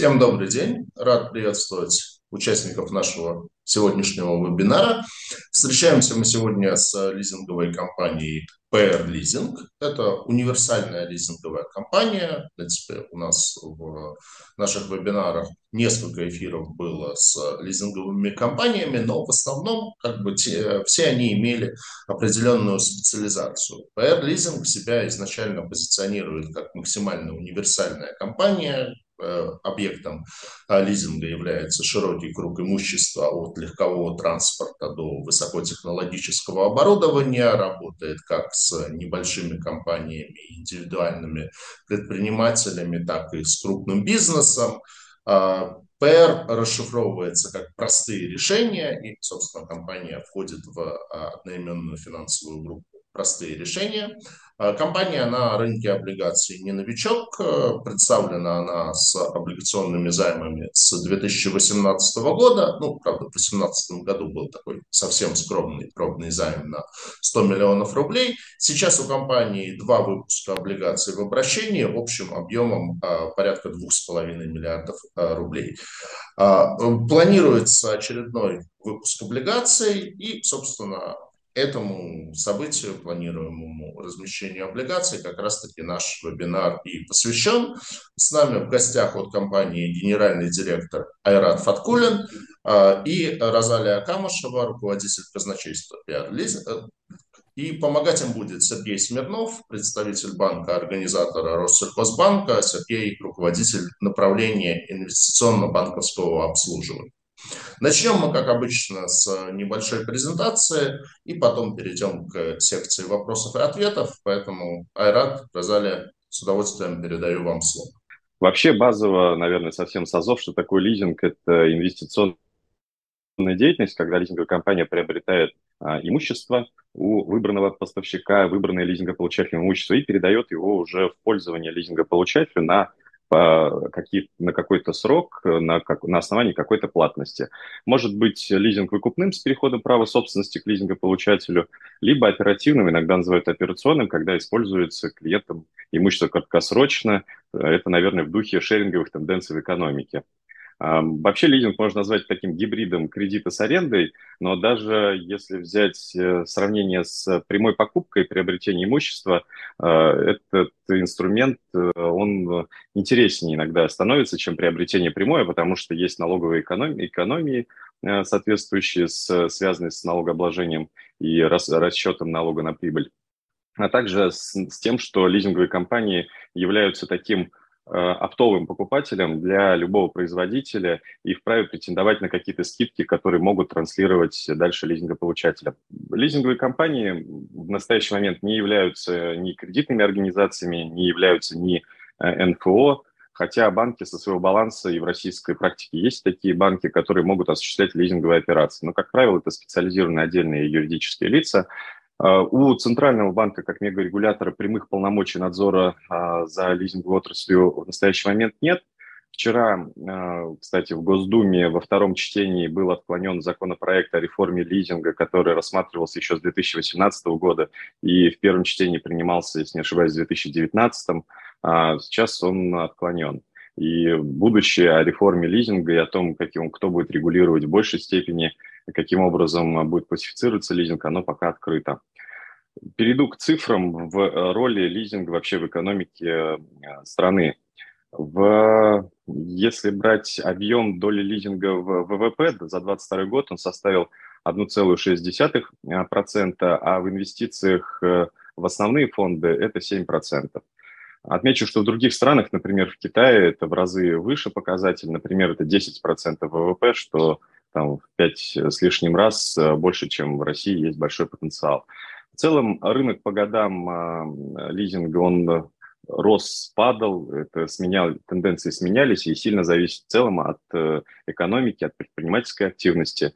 Всем добрый день. Рад приветствовать участников нашего сегодняшнего вебинара. Встречаемся мы сегодня с лизинговой компанией PR Leasing. Это универсальная лизинговая компания. В принципе, у нас в наших вебинарах несколько эфиров было с лизинговыми компаниями, но в основном как бы те, все они имели определенную специализацию. PR Leasing себя изначально позиционирует как максимально универсальная компания, объектом а, лизинга является широкий круг имущества от легкового транспорта до высокотехнологического оборудования, работает как с небольшими компаниями, индивидуальными предпринимателями, так и с крупным бизнесом. А, ПР расшифровывается как простые решения, и, собственно, компания входит в а, одноименную финансовую группу простые решения. А, компания на рынке облигаций не новичок. Э, представлена она с облигационными займами с 2018 года. Ну, правда, в 2018 году был такой совсем скромный пробный займ на 100 миллионов рублей. Сейчас у компании два выпуска облигаций в обращении общим объемом а, порядка 2,5 миллиардов а, рублей. Планируется очередной выпуск облигаций и, собственно, этому событию, планируемому размещению облигаций, как раз-таки наш вебинар и посвящен. С нами в гостях от компании генеральный директор Айрат Фаткулин а, и Розалия Камышева, руководитель казначейства PR и помогать им будет Сергей Смирнов, представитель банка, организатора Россельхозбанка, Сергей, руководитель направления инвестиционно-банковского обслуживания. Начнем мы, как обычно, с небольшой презентации и потом перейдем к секции вопросов и ответов. Поэтому, Айрат, Розалия, с удовольствием передаю вам слово. Вообще базово, наверное, совсем созов, что такое лизинг – это инвестиционная деятельность, когда лизинговая компания приобретает а, имущество у выбранного поставщика, выбранное лизингополучателем имущество и передает его уже в пользование лизингополучателю на какие, на какой-то срок, на, как, на основании какой-то платности. Может быть лизинг выкупным с переходом права собственности к лизингополучателю, либо оперативным, иногда называют операционным, когда используется клиентом имущество краткосрочно. Это, наверное, в духе шеринговых тенденций в экономике. Вообще лизинг можно назвать таким гибридом кредита с арендой, но даже если взять э, сравнение с прямой покупкой, приобретением имущества, э, этот инструмент, э, он интереснее иногда становится, чем приобретение прямое, потому что есть налоговые экономии, экономии соответствующие, с, связанные с налогообложением и рас, расчетом налога на прибыль. А также с, с тем, что лизинговые компании являются таким оптовым покупателем для любого производителя и вправе претендовать на какие-то скидки, которые могут транслировать дальше лизингополучателям. Лизинговые компании в настоящий момент не являются ни кредитными организациями, не являются ни э, НФО, хотя банки со своего баланса и в российской практике есть такие банки, которые могут осуществлять лизинговые операции. Но, как правило, это специализированные отдельные юридические лица, у Центрального банка, как мегарегулятора, прямых полномочий надзора а, за лизинговой отраслью в настоящий момент нет. Вчера, а, кстати, в Госдуме во втором чтении был отклонен законопроект о реформе лизинга, который рассматривался еще с 2018 года и в первом чтении принимался, если не ошибаюсь, в 2019. А сейчас он отклонен. И будущее о реформе лизинга и о том, каким, кто будет регулировать в большей степени, каким образом будет классифицироваться лизинг, оно пока открыто. Перейду к цифрам в э, роли лизинга вообще в экономике э, страны. В, если брать объем доли лизинга в ВВП за 2022 год, он составил 1,6%, а в инвестициях э, в основные фонды это 7%. Отмечу, что в других странах, например, в Китае это в разы выше показатель, например, это 10% ВВП, что там в 5 с лишним раз больше, чем в России есть большой потенциал. В целом рынок по годам а, лизинга, он э, рос, падал, это сменял, тенденции сменялись и сильно зависит в целом от э, экономики, от предпринимательской активности.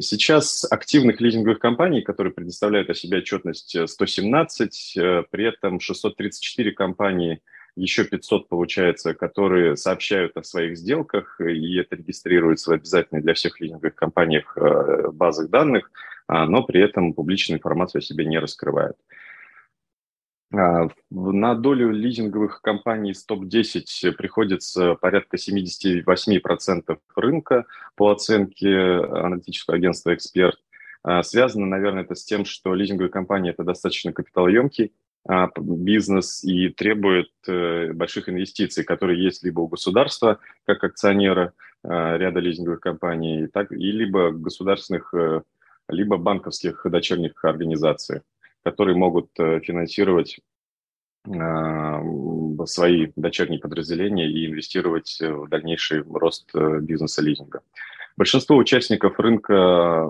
Сейчас активных лизинговых компаний, которые предоставляют о себе отчетность 117, э, при этом 634 компании, еще 500 получается, которые сообщают о своих сделках, и это регистрируется в обязательной для всех лизинговых компаниях базах данных – а, но при этом публичную информацию о себе не раскрывают. А, на долю лизинговых компаний с топ-10 приходится порядка 78% рынка по оценке аналитического агентства «Эксперт». А, связано, наверное, это с тем, что лизинговые компании – это достаточно капиталоемкий бизнес и требует э, больших инвестиций, которые есть либо у государства, как акционера ряда лизинговых компаний, так, и либо государственных, э, либо банковских дочерних организаций которые могут э, финансировать а, свои дочерние подразделения и инвестировать в дальнейший рост бизнеса лизинга. Большинство участников рынка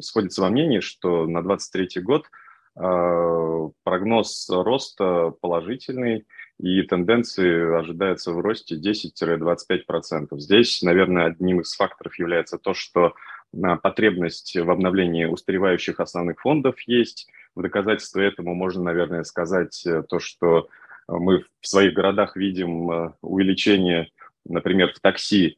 сходится во мнении, что на 2023 год а, прогноз роста положительный, и тенденции ожидаются в росте 10-25%. Здесь, наверное, одним из факторов является то, что а, потребность в обновлении устаревающих основных фондов есть, в доказательство этому можно, наверное, сказать э, то, что э, мы в своих городах видим э, увеличение, например, в такси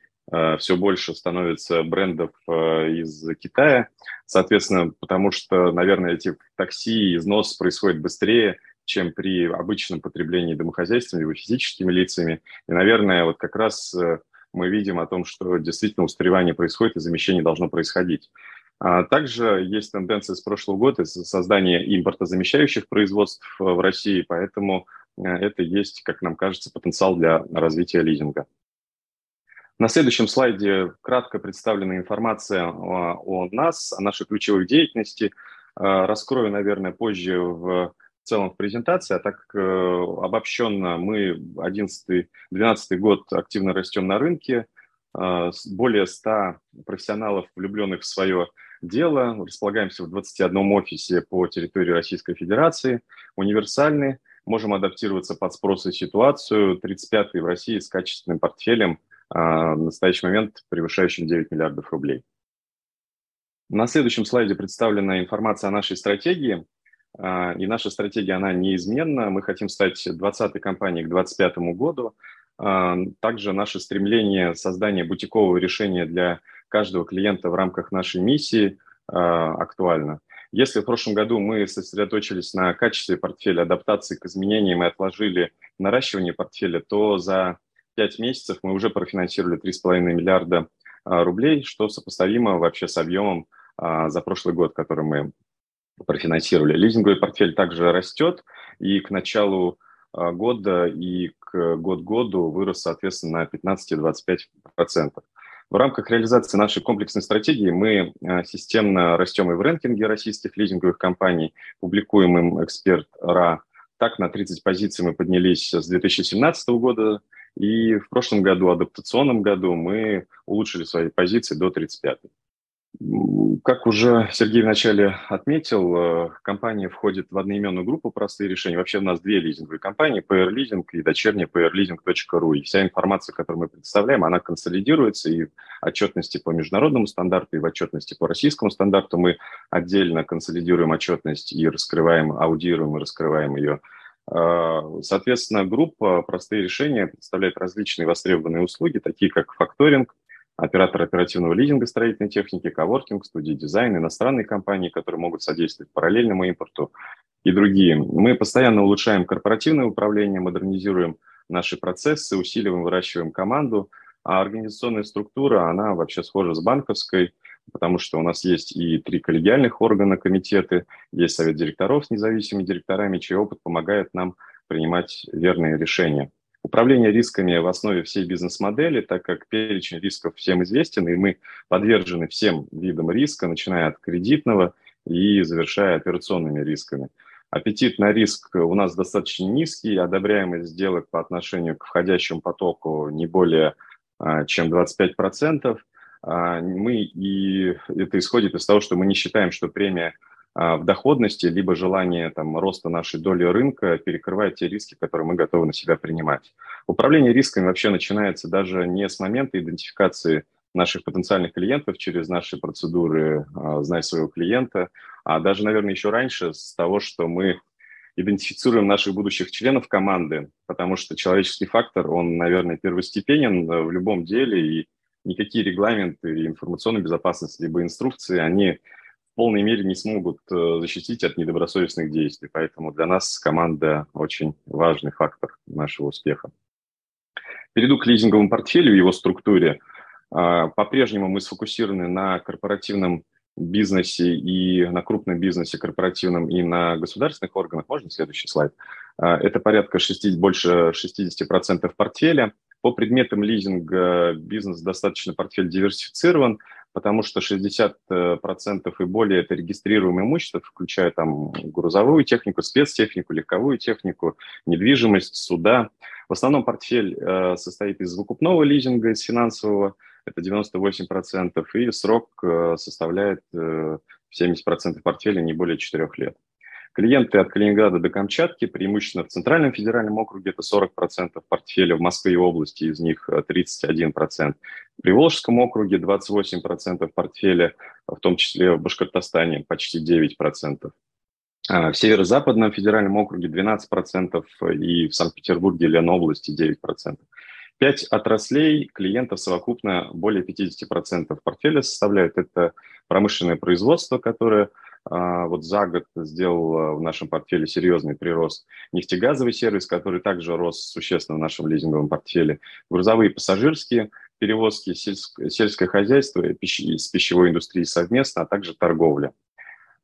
все больше становится брендов из Китая, соответственно, потому что, наверное, эти такси износ происходит быстрее, чем при обычном потреблении домохозяйствами либо физическими лицами. И, наверное, вот как раз мы видим о том, что действительно устаревание происходит и замещение должно происходить. А также есть тенденция с прошлого года создания импортозамещающих производств э, в России, поэтому э, это есть, как нам кажется, потенциал для развития лизинга. На следующем слайде кратко представлена информация о, нас, о нашей ключевой деятельности. Э, раскрою, наверное, позже в целом в презентации, а так обобщенно мы 11-12 год активно растем на рынке, более 100 профессионалов, влюбленных в свое дело. Располагаемся в 21 офисе по территории Российской Федерации. Универсальны, можем адаптироваться под спрос и ситуацию. 35-й в России с качественным портфелем в настоящий момент превышающим 9 миллиардов рублей. На следующем слайде представлена информация о нашей стратегии. А, и наша стратегия, она неизменна. Мы хотим стать 20-й компанией к 2025 году. А, также наше стремление создания бутикового решения для каждого клиента в рамках нашей миссии актуально. Если в прошлом году мы сосредоточились на качестве портфеля, адаптации к изменениям и отложили наращивание портфеля, то за 5 месяцев мы уже профинансировали 3,5 миллиарда э, рублей, что сопоставимо вообще с объемом э, за прошлый год, который мы профинансировали. Лизинговый портфель также растет, и к началу года и к год-году вырос, соответственно, на 15-25%. В рамках реализации нашей комплексной стратегии мы системно растем и в рэнкинге российских лизинговых компаний, публикуем им эксперт РА. Так, на 30 позиций мы поднялись с 2017 года, и в прошлом году, адаптационном году, мы улучшили свои позиции до 35. Как уже Сергей вначале отметил, э, компания входит в одноименную группу «Простые решения». Вообще у нас две лизинговые компании, PR Leasing и дочерняя prleasing.ru. И вся информация, которую мы представляем, она консолидируется и в отчетности по международному стандарту, и в отчетности по российскому стандарту. Мы отдельно консолидируем отчетность и раскрываем, аудируем и раскрываем ее. Э, соответственно, группа «Простые решения» представляет различные востребованные услуги, такие как факторинг, оператор оперативного лизинга строительной техники, коворкинг, студии дизайна, иностранные компании, которые могут содействовать параллельному импорту и другие. Мы постоянно улучшаем корпоративное управление, модернизируем наши процессы, усиливаем, выращиваем команду, а организационная структура, она вообще схожа с банковской, потому что у нас есть и три коллегиальных органа, комитеты, есть совет директоров с независимыми директорами, чей опыт помогает нам принимать верные решения. Управление рисками в основе всей бизнес-модели, так как перечень рисков всем известен, и мы подвержены всем видам риска, начиная от кредитного и завершая операционными рисками. Аппетит на риск у нас достаточно низкий, одобряемость сделок по отношению к входящему потоку не более а, чем 25%. А, мы, и это исходит из того, что мы не считаем, что премия а, в доходности, либо желание там, роста нашей доли рынка перекрывает те риски, которые мы готовы на себя принимать. Управление рисками вообще начинается даже не с момента идентификации наших потенциальных клиентов через наши процедуры а, «Знай своего клиента», а даже, наверное, еще раньше с того, что мы идентифицируем наших будущих членов команды, потому что человеческий фактор, он, наверное, первостепенен в любом деле, и никакие регламенты, информационной безопасности, либо инструкции, они полной мере не смогут э, защитить от недобросовестных действий. Поэтому для нас команда очень важный фактор нашего успеха. Перейду к лизинговому портфелю, его структуре. А, по-прежнему мы сфокусированы на корпоративном бизнесе и на крупном бизнесе корпоративном и на государственных органах. Можно следующий слайд? А, это порядка 6, больше 60% портфеля. По предметам лизинга бизнес достаточно портфель диверсифицирован, потому что 60% и более это регистрируемое имущество, включая там грузовую технику, спецтехнику, легковую технику, недвижимость, суда. В основном портфель э, состоит из выкупного лизинга, из финансового, это 98%, и срок э, составляет 70% э, портфеля не более 4 лет. Клиенты от Калининграда до Камчатки, преимущественно в Центральном федеральном округе, это 40% портфеля, в Москве и области из них 31%. В Приволжском округе 28% портфеля, в том числе в Башкортостане почти 9%. А в Северо-Западном федеральном округе 12% и в Санкт-Петербурге и Ленобласти 9%. Пять отраслей клиентов совокупно более 50% портфеля составляют. Это промышленное производство, которое вот за год сделал в нашем портфеле серьезный прирост. Нефтегазовый сервис, который также рос существенно в нашем лизинговом портфеле. Грузовые пассажирские перевозки, сельское хозяйство с пищевой индустрией совместно, а также торговля.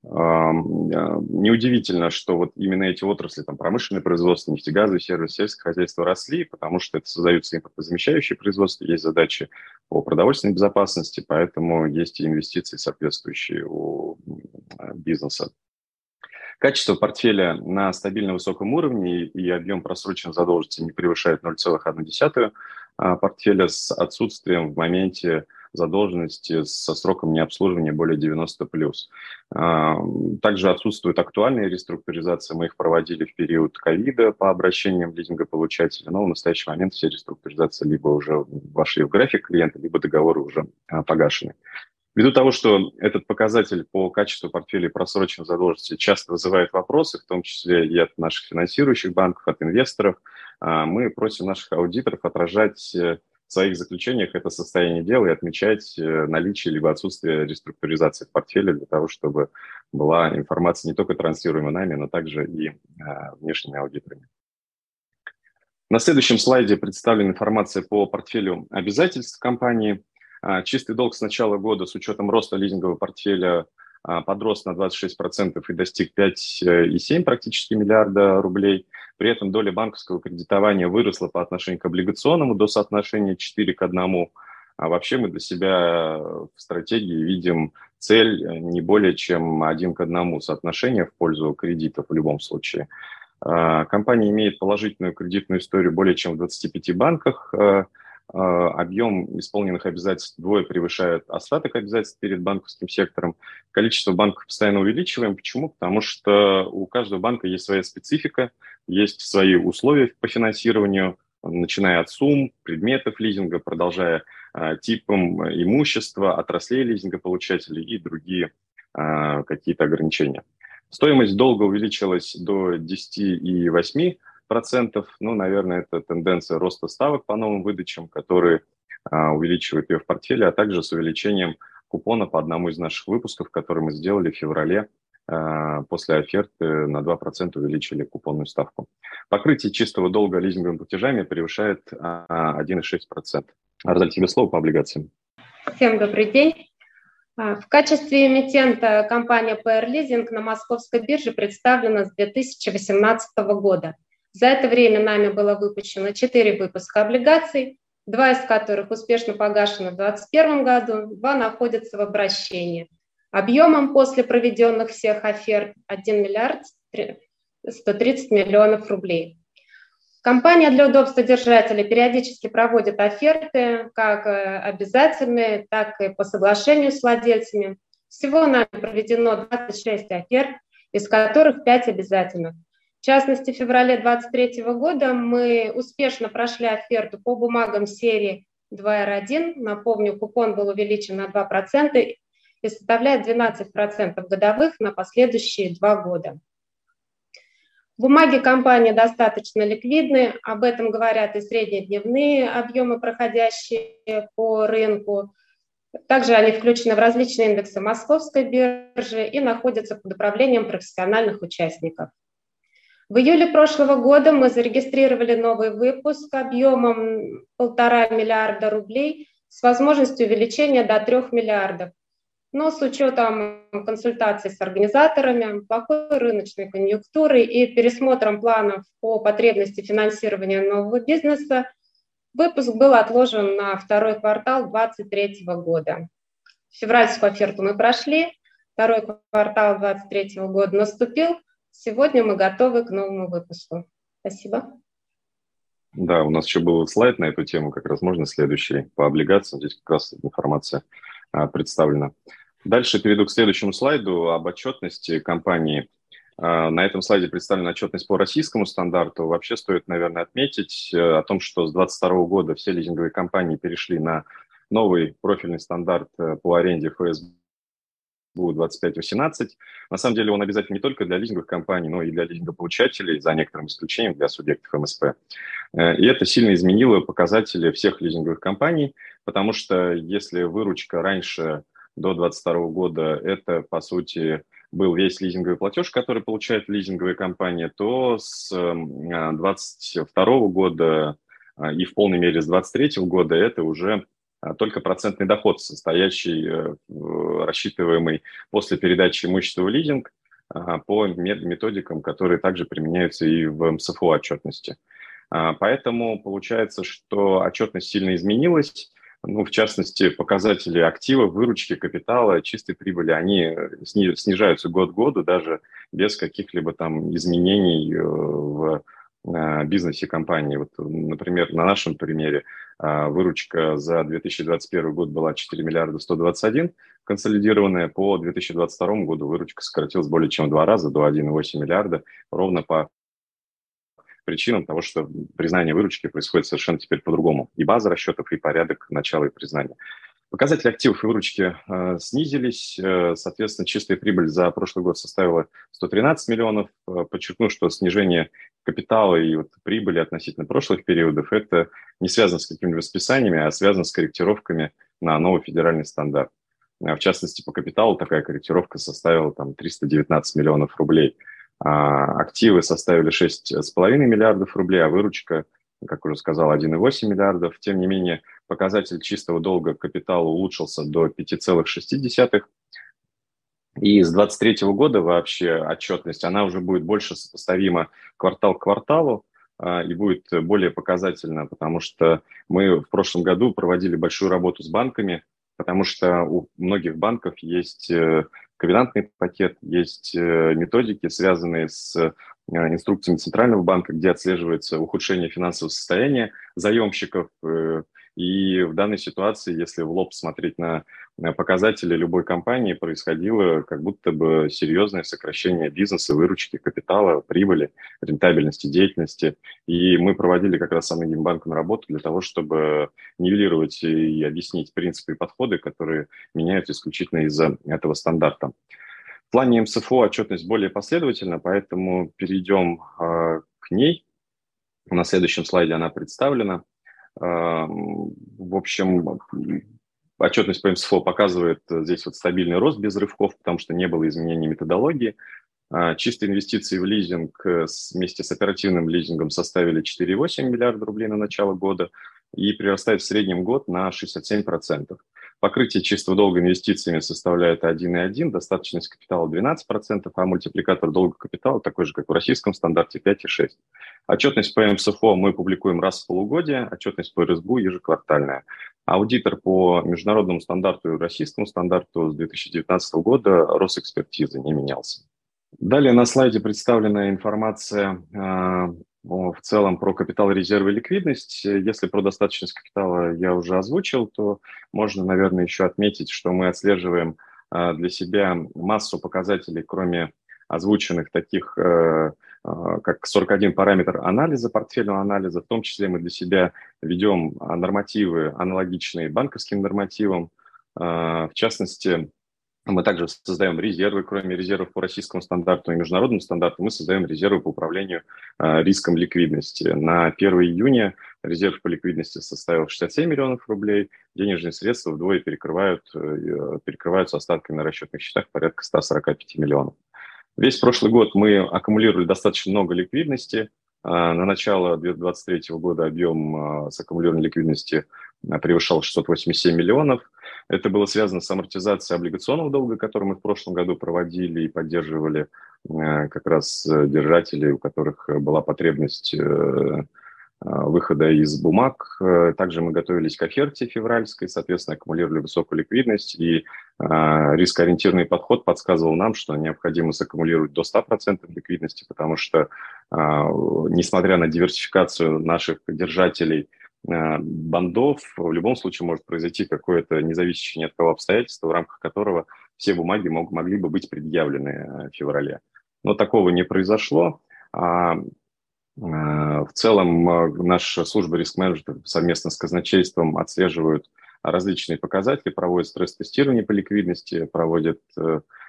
А, неудивительно, что вот именно эти отрасли, там, промышленное производство, нефтегазовый сервис, сельское хозяйство росли, потому что это создаются импортозамещающие производства, есть задачи по продовольственной безопасности, поэтому есть и инвестиции соответствующие у бизнеса. Качество портфеля на стабильно высоком уровне и объем просроченной задолженности не превышает 0,1 а, портфеля с отсутствием в моменте задолженности со сроком необслуживания более 90 плюс. А, также отсутствует актуальная реструктуризация. Мы их проводили в период ковида по обращениям лизингополучателя, но в настоящий момент все реструктуризации либо уже вошли в график клиента, либо договоры уже а, погашены. Ввиду того, что этот показатель по качеству портфеля просроченной задолженности часто вызывает вопросы, в том числе и от наших финансирующих банков, от инвесторов, а, мы просим наших аудиторов отражать э, в своих заключениях это состояние дела и отмечать э, наличие либо отсутствие реструктуризации в портфеле для того, чтобы была информация не только транслируемая нами, но также и а, внешними аудиторами. На следующем слайде представлена информация по портфелю обязательств компании. А, чистый долг с начала года с учетом роста лизингового портфеля подрос на 26% и достиг 5,7 практически миллиарда рублей. При этом доля банковского кредитования выросла по отношению к облигационному до соотношения 4 к 1. А вообще мы для себя в стратегии видим цель не более чем один к одному соотношение в пользу кредитов в любом случае. А, компания имеет положительную кредитную историю более чем в 25 банках. А, объем исполненных обязательств двое превышает остаток обязательств перед банковским сектором. Количество банков постоянно увеличиваем. Почему? Потому что у каждого банка есть своя специфика, есть свои условия по финансированию, начиная от сумм, предметов лизинга, продолжая а, типом имущества, отраслей лизинга получателей и другие а, какие-то ограничения. Стоимость долга увеличилась до 10,8 процентов. Ну, наверное, это тенденция роста ставок по новым выдачам, которые а, увеличивают ее в портфеле, а также с увеличением купона по одному из наших выпусков, который мы сделали в феврале а, после оферты на 2% увеличили купонную ставку. Покрытие чистого долга лизинговыми платежами превышает 1,6%. А, Арзаль, тебе слово по облигациям. Всем добрый день. А, в качестве эмитента компания PR Leasing на московской бирже представлена с 2018 года. За это время нами было выпущено 4 выпуска облигаций, два из которых успешно погашены в 2021 году, два находятся в обращении. Объемом после проведенных всех оферт 1 миллиард 130 миллионов рублей. Компания для удобства держателей периодически проводит оферты, как э, обязательные, так и по соглашению с владельцами. Всего нами проведено 26 оферт, из которых 5 обязательных. В частности, в феврале 2023 года мы успешно прошли оферту по бумагам серии 2R1. Напомню, купон был увеличен на 2% и составляет 12% годовых на последующие два года. Бумаги компании достаточно ликвидны, об этом говорят и среднедневные объемы, проходящие по рынку. Также они включены в различные индексы Московской биржи и находятся под управлением профессиональных участников. В июле прошлого года мы зарегистрировали новый выпуск объемом полтора миллиарда рублей с возможностью увеличения до 3 миллиардов. Но с учетом консультаций с организаторами, плохой рыночной конъюнктуры и пересмотром планов по потребности финансирования нового бизнеса, выпуск был отложен на второй квартал 2023 года. Февральскую оферту мы прошли, второй квартал 2023 года наступил, Сегодня мы готовы к новому выпуску. Спасибо. Да, у нас еще был слайд на эту тему, как раз можно следующий по облигациям. Здесь как раз информация а, представлена. Дальше перейду к следующему слайду об отчетности компании. А, на этом слайде представлена отчетность по российскому стандарту. Вообще стоит, наверное, отметить э, о том, что с 2022 года все лизинговые компании перешли на новый профильный стандарт э, по аренде ФСБ будет 25-18. На самом деле он обязательно не только для лизинговых компаний, но и для лизингополучателей, за некоторым исключением для субъектов МСП. Э, и это сильно изменило показатели всех лизинговых компаний, потому что если выручка раньше до 2022 года это, по сути, был весь лизинговый платеж, который получает лизинговая компания, то с 2022 э, года э, и в полной мере с 2023 года это уже только процентный доход, состоящий, э, рассчитываемый после передачи имущества в лизинг а, по методикам, которые также применяются и в МСФО отчетности. А, поэтому получается, что отчетность сильно изменилась. Ну, в частности, показатели актива, выручки, капитала, чистой прибыли, они снижаются год к году даже без каких-либо там изменений э, в бизнесе компании. Вот, например, на нашем примере а, выручка за 2021 год была 4 миллиарда 121 консолидированная. По 2022 году выручка сократилась более чем в два раза, до 1,8 миллиарда, ровно по причинам того, что признание выручки происходит совершенно теперь по-другому. И база расчетов, и порядок начала и признания. Показатели активов и выручки э, снизились. Э, соответственно, чистая прибыль за прошлый год составила 113 миллионов. Э, подчеркну, что снижение капитала и вот прибыли относительно прошлых периодов это не связано с какими-либо списаниями, а связано с корректировками на новый федеральный стандарт. Э, в частности, по капиталу такая корректировка составила там 319 миллионов рублей. А активы составили 6,5 миллиардов рублей, а выручка – как уже сказал, 1,8 миллиардов. Тем не менее, показатель чистого долга капитала улучшился до 5,6. И с 2023 года вообще отчетность, она уже будет больше сопоставима квартал к кварталу а, и будет более показательна, потому что мы в прошлом году проводили большую работу с банками, потому что у многих банков есть э, ковенантный пакет, есть э, методики, связанные с Э, инструкциями Центрального банка, где отслеживается ухудшение финансового состояния заемщиков. И в данной ситуации, если в лоб смотреть на показатели любой компании, происходило как будто бы серьезное сокращение бизнеса, выручки, капитала, прибыли, рентабельности деятельности. И мы проводили как раз с самым банком работу для того, чтобы нивелировать и объяснить принципы и подходы, которые меняются исключительно из-за этого стандарта. В плане МСФО отчетность более последовательна, поэтому перейдем э, к ней. На следующем слайде она представлена. Э, в общем, отчетность по МСФО показывает здесь вот стабильный рост без рывков, потому что не было изменений методологии. Э, чистые инвестиции в лизинг вместе с оперативным лизингом составили 4,8 миллиарда рублей на начало года и прирастает в среднем год на 67%. Покрытие чистого долга инвестициями составляет 1,1, достаточность капитала 12%, а мультипликатор долга капитала такой же, как в российском стандарте, 5,6. Отчетность по МСФО мы публикуем раз в полугодие, отчетность по РСБУ ежеквартальная. Аудитор по международному стандарту и российскому стандарту с 2019 года Росэкспертизы не менялся. Далее на слайде представлена информация а, в целом про капитал, резервы ликвидность. Если про достаточность капитала я уже озвучил, то можно, наверное, еще отметить, что мы отслеживаем а, для себя массу показателей, кроме озвученных таких, э, как 41 параметр анализа, портфельного анализа. В том числе мы для себя ведем нормативы, аналогичные банковским нормативам. В частности, мы также создаем резервы, кроме резервов по российскому стандарту и международному стандарту, мы создаем резервы по управлению э, риском ликвидности. На 1 июня резерв по ликвидности составил 67 миллионов рублей, денежные средства вдвое перекрывают, перекрываются остатками на расчетных счетах порядка 145 миллионов. Весь прошлый год мы аккумулировали достаточно много ликвидности. На начало 2023 года объем саккумулированной ликвидности превышал 687 миллионов. Это было связано с амортизацией облигационного долга, который мы в прошлом году проводили и поддерживали э, как раз э, держателей, у которых была потребность э, выхода из бумаг. Также мы готовились к оферте февральской, соответственно, аккумулировали высокую ликвидность, и рискоориентированный подход подсказывал нам, что необходимо саккумулировать до 100% ликвидности, потому что, несмотря на диверсификацию наших держателей – Э, бандов в любом случае может произойти какое-то независящее ни от кого обстоятельство, в рамках которого все бумаги мог, могли бы быть предъявлены э, в феврале. Но такого не произошло. А, э, в целом наша служба риск-менеджмента совместно с казначейством отслеживают различные показатели, проводят стресс-тестирование по ликвидности, проводят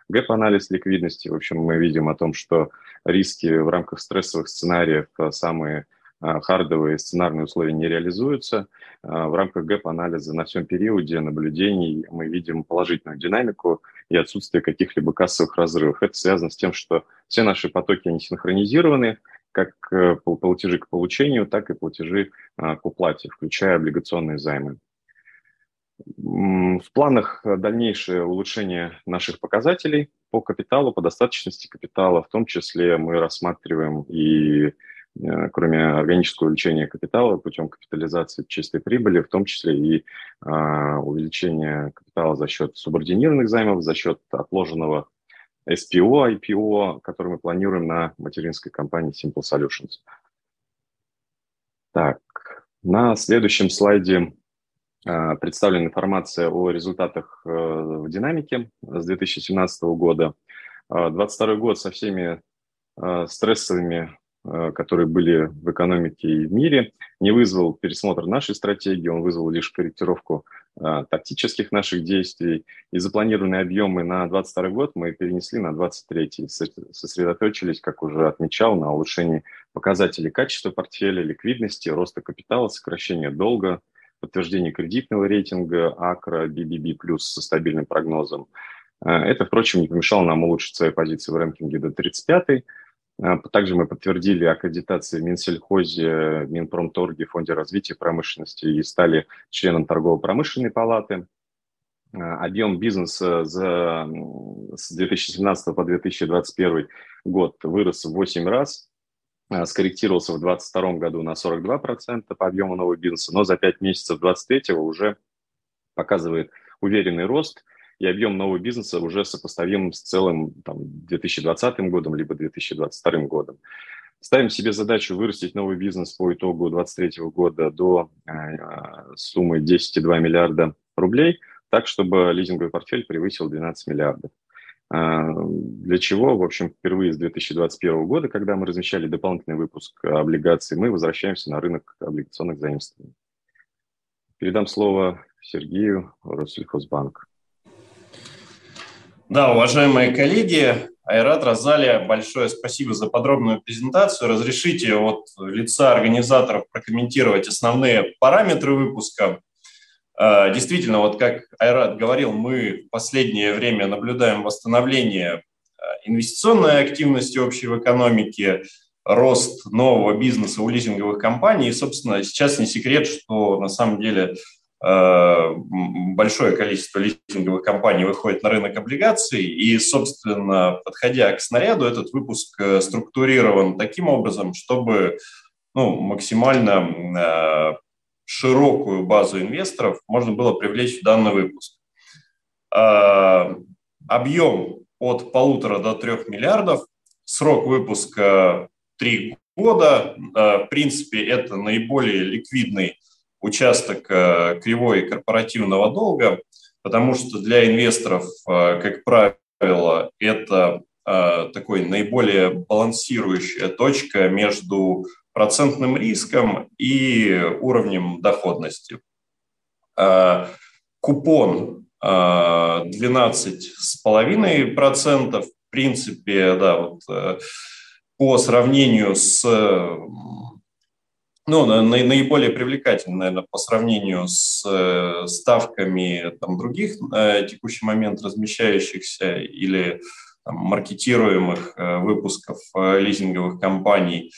gap-анализ ликвидности. В общем, мы видим о том, что риски в рамках стрессовых сценариев самые hard овые сценарные условия не реализуются. А, в рамках gap-анализа на всем периоде наблюдений мы видим положительную динамику и отсутствие каких-либо кассовых разрывов. Это связано с тем, что все наши потоки, они синхронизированы, как э, платежи к получению, так и платежи к уплате, включая облигационные займы. В планах дальнейшее улучшение наших показателей по капиталу, по достаточности капитала, в том числе мы рассматриваем и Э, кроме органического увеличения капитала путем капитализации чистой прибыли, в том числе и а, увеличения капитала за счет субординированных займов, за счет отложенного SPO, IPO, который мы планируем на материнской компании Simple Solutions. Так, на следующем слайде а, представлена информация о результатах э, в динамике с 2017 года. 2022 а, год со всеми стрессовыми Э, которые были в экономике и в мире, не вызвал пересмотр нашей стратегии, он вызвал лишь корректировку а, тактических наших действий. И запланированные объемы на 2022 год мы перенесли на 2023, сосредоточились, как уже отмечал, на улучшении показателей качества портфеля, ликвидности, роста капитала, сокращения долга, подтверждение кредитного рейтинга АКРА, BBB+, со стабильным прогнозом. Это, впрочем, не помешало нам улучшить свои позиции в рэнкинге до 35 а, также мы подтвердили аккредитации в Минсельхозе, Минпромторге, Фонде развития промышленности и стали членом торгово-промышленной палаты. А, объем бизнеса за, с 2017 по 2021 год вырос в 8 раз, а, скорректировался в 2022 году на 42% по объему нового бизнеса, но за 5 месяцев 2023 уже показывает уверенный рост – и объем нового бизнеса уже сопоставим с целым там, 2020 годом либо 2022 годом. Ставим себе задачу вырастить новый бизнес по итогу 2023 года до э, суммы 10,2 миллиарда рублей, так, чтобы лизинговый портфель превысил 12 миллиардов. Э, для чего, в общем, впервые с 2021 года, когда мы размещали дополнительный выпуск облигаций, мы возвращаемся на рынок облигационных заимствований. Передам слово Сергею, Россельхозбанк. Да, уважаемые коллеги, Айрат Розалия, большое спасибо за подробную презентацию. Разрешите от лица организаторов прокомментировать основные параметры выпуска. А, действительно, вот как Айрат говорил, мы в последнее время наблюдаем восстановление а, инвестиционной активности общей в экономике, рост нового бизнеса у лизинговых компаний. И, собственно, сейчас не секрет, что на самом деле большое количество лизинговых компаний выходит на рынок облигаций, и, собственно, подходя к снаряду, этот выпуск э, структурирован таким образом, чтобы ну, максимально э, широкую базу инвесторов можно было привлечь в данный выпуск. Объем от полутора до трех миллиардов, срок выпуска три года. В принципе, это наиболее ликвидный участок э, кривой корпоративного долга, потому что для инвесторов, э, как правило, это э, такой наиболее балансирующая точка между процентным риском и уровнем доходности. Купон 12,5%. В принципе, да, вот, по сравнению с ну, наиболее привлекательны, наверное, по сравнению с э, ставками там, других э, текущий момент размещающихся или там, маркетируемых э, выпусков лизинговых компаний.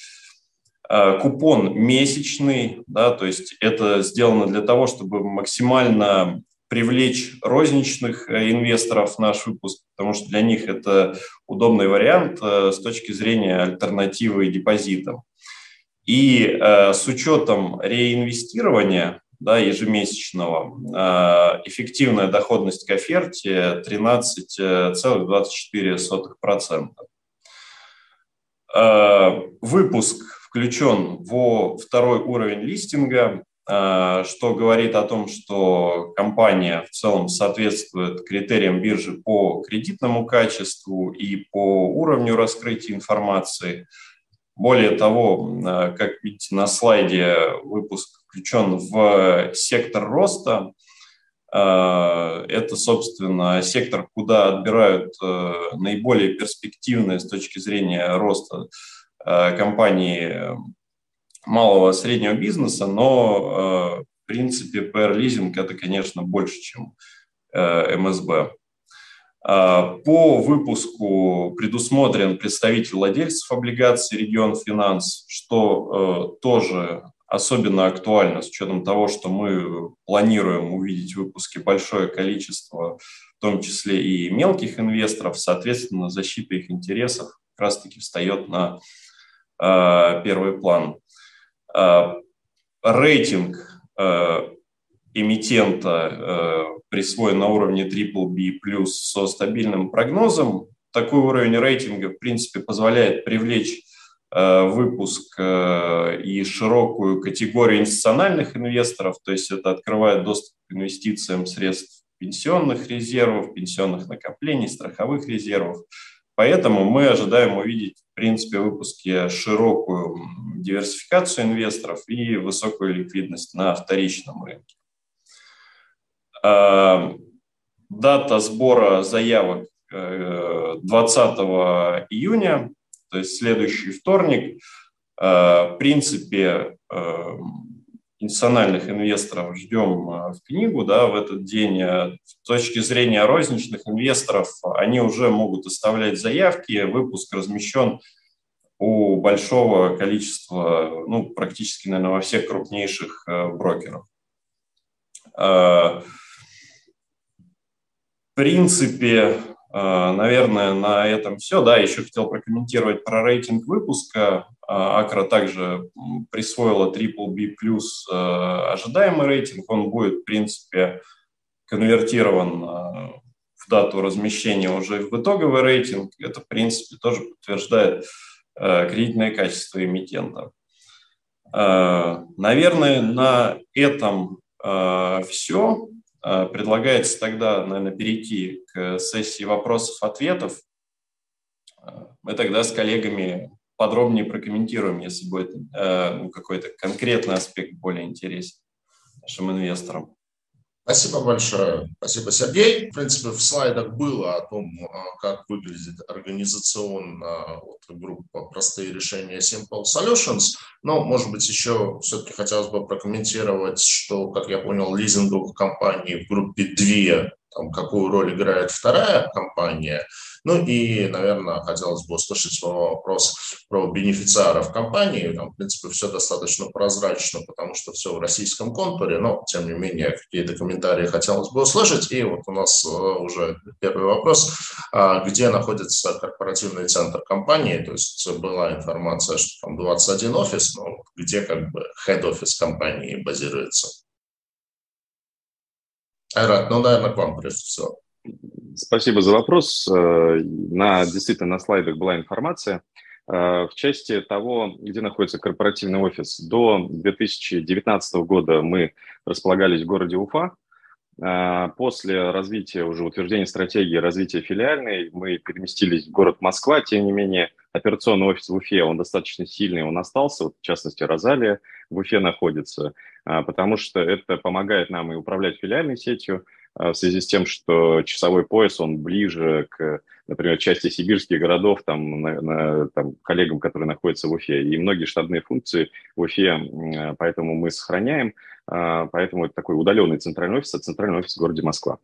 Купон месячный, да, то есть это сделано для того, чтобы максимально привлечь розничных инвесторов в наш выпуск, потому что для них это удобный вариант с точки зрения альтернативы депозитам. И э, с учетом реинвестирования да, ежемесячного, э, эффективная доходность к оферте 13,24%. Э, выпуск включен во второй уровень листинга, э, что говорит о том, что компания в целом соответствует критериям биржи по кредитному качеству и по уровню раскрытия информации – более того, э, как видите на слайде, выпуск включен в сектор роста. Э, это, собственно, сектор, куда отбирают э, наиболее перспективные с точки зрения роста компании малого и среднего бизнеса, но в принципе PR Leasing это, конечно, больше, чем МСБ. А, по выпуску предусмотрен представитель владельцев облигаций регион финанс, что э, тоже особенно актуально с учетом того, что мы планируем увидеть в выпуске большое количество, в том числе и мелких инвесторов, соответственно, защита их интересов как раз-таки встает на э, первый план. Э, рейтинг эмитента присвоен на уровне BBB+, со стабильным прогнозом. Такой уровень рейтинга, в принципе, позволяет привлечь э, выпуск э, и широкую категорию институциональных инвесторов, то есть это открывает доступ к инвестициям средств пенсионных резервов, пенсионных накоплений, страховых резервов. Поэтому мы ожидаем увидеть, в принципе, в выпуске широкую диверсификацию инвесторов и высокую ликвидность на вторичном рынке. Эм, дата сбора заявок 20 э, июня, то есть следующий вторник. Э, в принципе, эм, институциональных инвесторов ждем э, в книгу да, в этот день. С точки зрения розничных инвесторов, они уже могут оставлять заявки. Выпуск размещен у большого количества, ну, практически, наверное, во всех крупнейших брокеров принципе, э, наверное, на этом все. Да, еще хотел прокомментировать про рейтинг выпуска. Э, Акра также присвоила BBB+, э, ожидаемый рейтинг. Он будет, в принципе, конвертирован в дату размещения уже в итоговый рейтинг. Это, в принципе, тоже подтверждает кредитное качество эмитента. Наверное, на этом все. А, предлагается тогда, наверное, перейти к сессии вопросов-ответов. А, мы тогда с коллегами подробнее прокомментируем, если будет э, ну, какой-то конкретный аспект более интересен нашим инвесторам. Спасибо большое. Спасибо, Сергей. В принципе, в слайдах было о том, а, как выглядит организационно вот, группа «Простые решения Simple Solutions». Но, может быть, еще все-таки хотелось бы прокомментировать, что, как я понял, лизинговых компаний в группе две, там, какую роль играет вторая компания – ну и, наверное, хотелось бы услышать вопрос про бенефициаров компании. Там, в принципе, все достаточно прозрачно, потому что все в российском контуре, но, тем не менее, какие-то комментарии хотелось бы услышать. И вот у нас э, уже первый вопрос. А где находится корпоративный центр компании? То есть была информация, что там 21 офис, но где как бы head-офис компании базируется? Айрат, ну, наверное, к вам прежде всего. Спасибо за вопрос. Э, на, действительно, на слайдах была информация. Э, в части того, где находится корпоративный офис, до 2019 года мы располагались в городе Уфа. Э, после развития, уже утверждения стратегии развития филиальной, мы переместились в город Москва. Тем не менее, операционный офис в Уфе, он достаточно сильный, он остался. Вот, в частности, Розалия в Уфе находится, потому что это помогает нам и управлять филиальной сетью, в связи с тем, что часовой пояс, он ближе к например, части сибирских городов, там, на, на, там, коллегам, которые находятся в Уфе, и многие штатные функции в Уфе, поэтому мы сохраняем, поэтому это такой удаленный центральный офис, а центральный офис в городе Москва.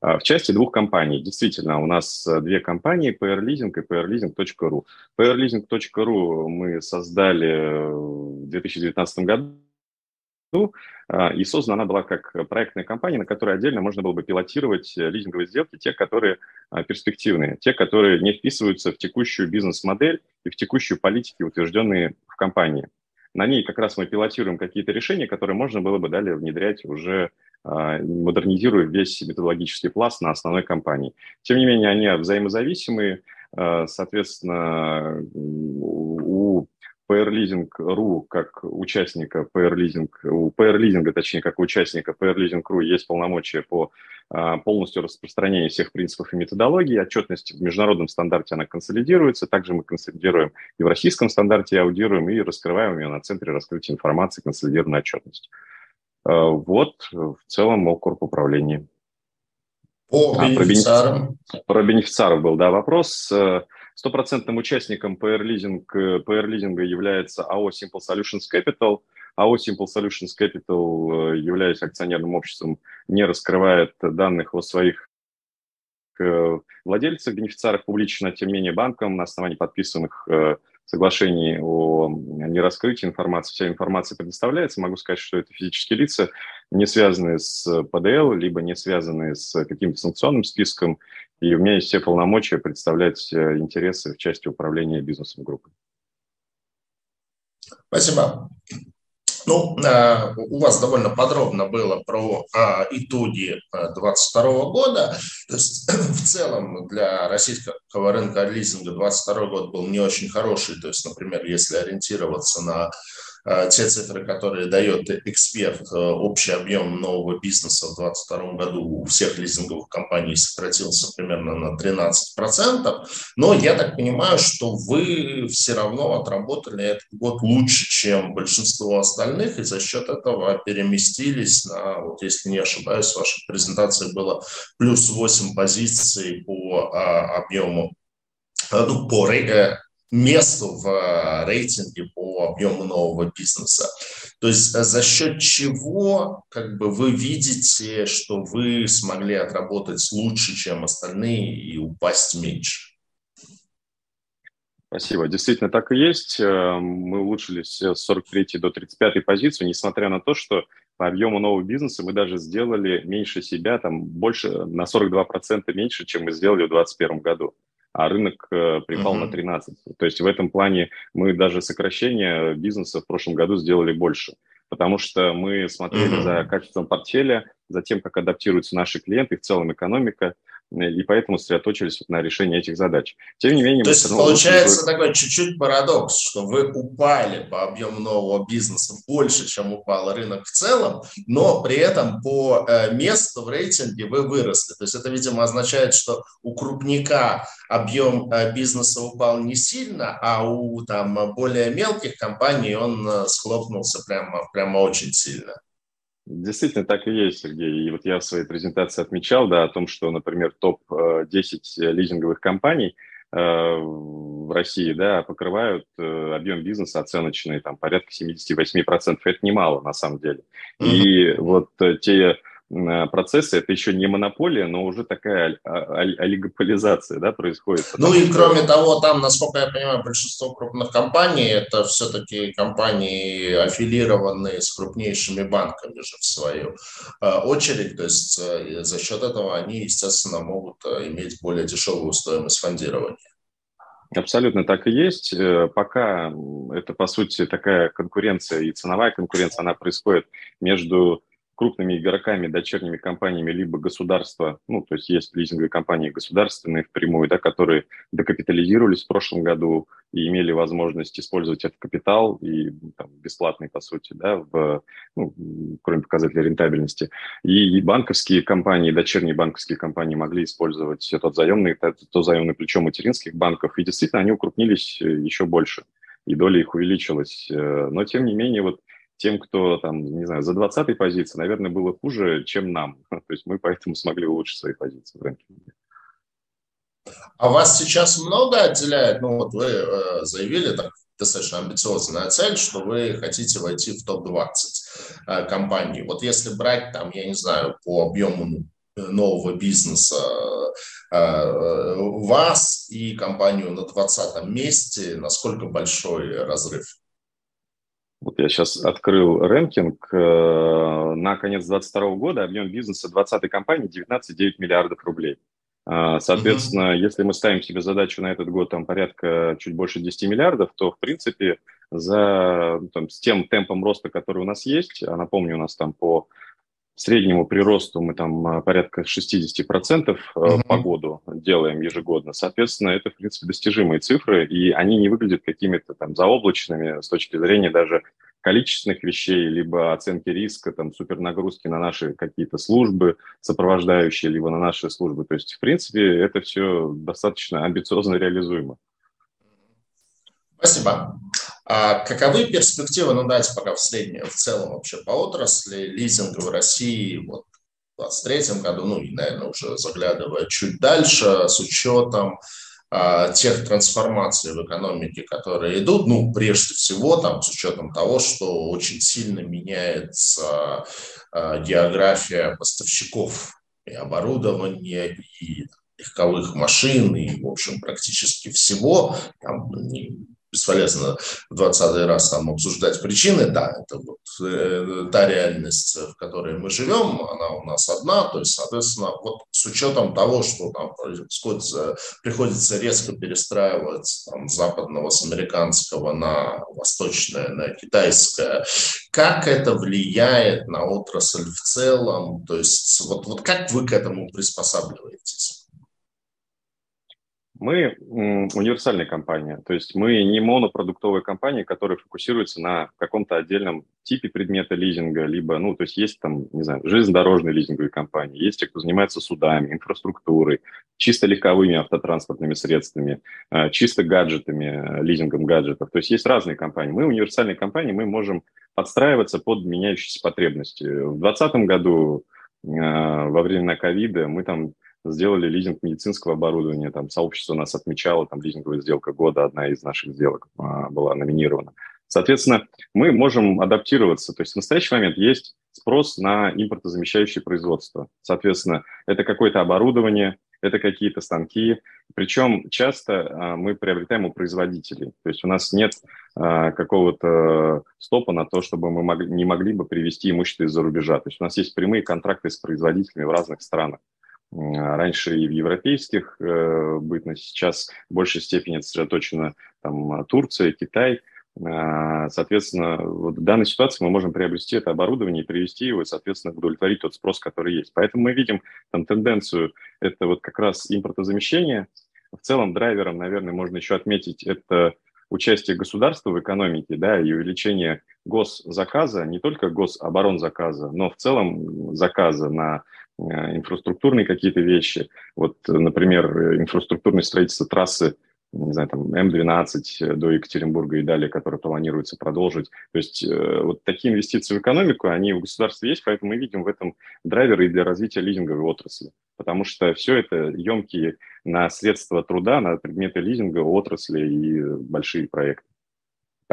В части двух компаний, действительно, у нас две компании, PR и prleasing.ru. prleasing.ru мы создали в 2019 году, а, и создана она была как проектная компания, на которой отдельно можно было бы пилотировать э, лизинговые сделки, те, которые а, перспективные, те, которые не вписываются в текущую бизнес-модель и в текущую политики, утвержденные в компании. На ней как раз мы пилотируем какие-то решения, которые можно было бы далее внедрять уже а, модернизируя весь методологический пласт на основной компании. Тем не менее, они взаимозависимые, соответственно, у PRLeasing.ru как участника PRLeasing, у PRLeasing, точнее, как участника PRLeasing.ru есть полномочия по а, полностью распространению всех принципов и методологий. Отчетность в международном стандарте, она консолидируется. Также мы консолидируем и в российском стандарте аудируем и раскрываем ее на Центре раскрытия информации консолидированной отчетности. А, вот в целом ОКОРП управления. По бенефициарам? А, про, бенефициаров был, да, вопрос. Стопроцентным участником PR Leasing, PR Leasing является АО Simple Solutions Capital. АО Simple Solutions Capital, э, являясь акционерным обществом, не раскрывает данных о своих э, владельцах, бенефициарах публично, тем не менее банкам на основании подписанных э, соглашений о нераскрытии информации, вся информация предоставляется. Могу сказать, что это физические лица, не связанные с ПДЛ, либо не связанные с каким-то санкционным списком. И у меня есть все полномочия представлять э, интересы в части управления бизнесом группы. Спасибо. Ну, э, у вас довольно подробно было про а, итоги 2022 э, года. То есть в целом для российского рынка лизинга 2022 год был не очень хороший. То есть, например, если ориентироваться на Э, те цифры, которые дает эксперт, э, общий объем нового бизнеса в 2022 году у всех лизинговых компаний сократился примерно на 13%. Но я так понимаю, что вы все равно отработали этот год лучше, чем большинство остальных, и за счет этого переместились на, вот если не ошибаюсь, в вашей презентации было плюс 8 позиций по а, объему э, ну, по месту в э, рейтинге по объему нового бизнеса. То есть э, за счет чего как бы вы видите, что вы смогли отработать лучше, чем остальные и упасть меньше? Спасибо. Действительно так и есть. Э, мы улучшились с 43 до 35 позиции, несмотря на то, что по объему нового бизнеса мы даже сделали меньше себя, там больше на 42% меньше, чем мы сделали в 2021 году а рынок э, припал uh-huh. на 13. То есть в этом плане мы даже сокращение бизнеса в прошлом году сделали больше, потому что мы смотрели uh-huh. за качеством портфеля, за тем, как адаптируются наши клиенты, в целом экономика, и поэтому сосредоточились на решении этих задач. Тем не менее... То есть получается очень... такой чуть-чуть парадокс, что вы упали по объему нового бизнеса больше, чем упал рынок в целом, но при этом по э, месту в рейтинге вы выросли. То есть это, видимо, означает, что у крупника объем э, бизнеса упал не сильно, а у там более мелких компаний он э, схлопнулся прямо, прямо очень сильно. Действительно, так и есть, Сергей. И вот я в своей презентации отмечал, да, о том, что, например, топ-10 э, лизинговых компаний э, в России, да, покрывают э, объем бизнеса оценочный, там, порядка 78%. Это немало, на самом деле. Mm-hmm. И вот те Э, процессы, это еще не монополия, но уже такая олигополизация да, происходит. Ну и кроме того, там, насколько я понимаю, большинство крупных компаний это все-таки компании, аффилированные с крупнейшими банками же в свою э, очередь. То есть э, за счет этого они, естественно, могут иметь более дешевую стоимость фондирования. Абсолютно так и есть. Пока это, по сути, такая конкуренция и ценовая конкуренция, она происходит между крупными игроками, дочерними компаниями, либо государства, ну, то есть есть лизинговые компании государственные впрямую, да, которые докапитализировались в прошлом году и имели возможность использовать этот капитал и там, бесплатный, по сути, да, в, ну, кроме показателей рентабельности. И, и банковские компании, дочерние банковские компании могли использовать тот заемный, то, то заемное плечо материнских банков, и действительно они укрупнились еще больше, и доля их увеличилась. Э, но, тем не менее, вот тем, кто там, не знаю, за 20-й позиции, наверное, было хуже, чем нам. То есть мы поэтому смогли улучшить свои позиции в рынке. А вас сейчас много отделяет? Ну, вот вы э, заявили так достаточно амбициозная цель, что вы хотите войти в топ-20 э, компаний. Вот если брать там, я не знаю, по объему нового бизнеса э, э, вас и компанию на 20 месте, насколько большой разрыв? Вот я сейчас открыл рэнкинг. Э, на конец 2022 года объем бизнеса 20 компании 19,9 миллиардов рублей. Соответственно, mm-hmm. если мы ставим себе задачу на этот год там порядка чуть больше 10 миллиардов, то, в принципе, за, там, с тем темпом роста, который у нас есть, а напомню, у нас там по среднему приросту мы там а, порядка 60% mm-hmm. по году делаем ежегодно. Соответственно, это, в принципе, достижимые цифры, и они не выглядят какими-то там заоблачными с точки зрения даже количественных вещей, либо оценки риска, там, супернагрузки на наши какие-то службы сопровождающие, либо на наши службы. То есть, в принципе, это все достаточно амбициозно реализуемо. Спасибо. А каковы перспективы, ну давайте пока в среднем, в целом вообще по отрасли лизинга в России вот, в 2023 году, ну и, наверное, уже заглядывая чуть дальше, с учетом а, тех трансформаций в экономике, которые идут, ну, прежде всего, там, с учетом того, что очень сильно меняется а, география поставщиков и оборудования, и легковых машин, и, в общем, практически всего, там, бесполезно в 20 раз там обсуждать причины, да, это вот э, та реальность, в которой мы живем, она у нас одна, то есть, соответственно, вот с учетом того, что там происходит, приходится резко перестраивать там, западного с американского на восточное, на китайское, как это влияет на отрасль в целом, то есть вот, вот как вы к этому приспосабливаетесь? Мы универсальная компания, то есть мы не монопродуктовая компания, которая фокусируется на каком-то отдельном типе предмета лизинга, либо, ну, то есть есть там, не знаю, железнодорожные лизинговые компании, есть те, кто занимается судами, инфраструктурой, чисто легковыми автотранспортными средствами, а, чисто гаджетами, лизингом гаджетов. То есть есть разные компании. Мы универсальная компания, мы можем подстраиваться под меняющиеся потребности. В 2020 году а, во время ковида мы там сделали лизинг медицинского оборудования, там сообщество нас отмечало, там лизинговая сделка года, одна из наших сделок а, была номинирована. Соответственно, мы можем адаптироваться. То есть в настоящий момент есть спрос на импортозамещающее производство. Соответственно, это какое-то оборудование, это какие-то станки. Причем часто а, мы приобретаем у производителей. То есть у нас нет а, какого-то стопа на то, чтобы мы не могли бы привезти имущество из-за рубежа. То есть у нас есть прямые контракты с производителями в разных странах. Раньше и в европейских э, бытность, сейчас в большей степени сосредоточена там, Турция, Китай. А, соответственно, вот в данной ситуации мы можем приобрести это оборудование и привести его, и, соответственно, удовлетворить тот спрос, который есть. Поэтому мы видим там тенденцию, это вот как раз импортозамещение. В целом драйвером, наверное, можно еще отметить, это участие государства в экономике, да, и увеличение госзаказа, не только гособоронзаказа, но в целом заказа на Э, инфраструктурные какие-то вещи. Вот, например, инфраструктурное строительство трассы не знаю, там М12 до Екатеринбурга и далее, которые планируется продолжить. То есть э, вот такие инвестиции в экономику, они в государстве есть, поэтому мы видим в этом драйверы для развития лизинговой отрасли. Потому что все это емкие на средства труда, на предметы лизинга отрасли и большие проекты.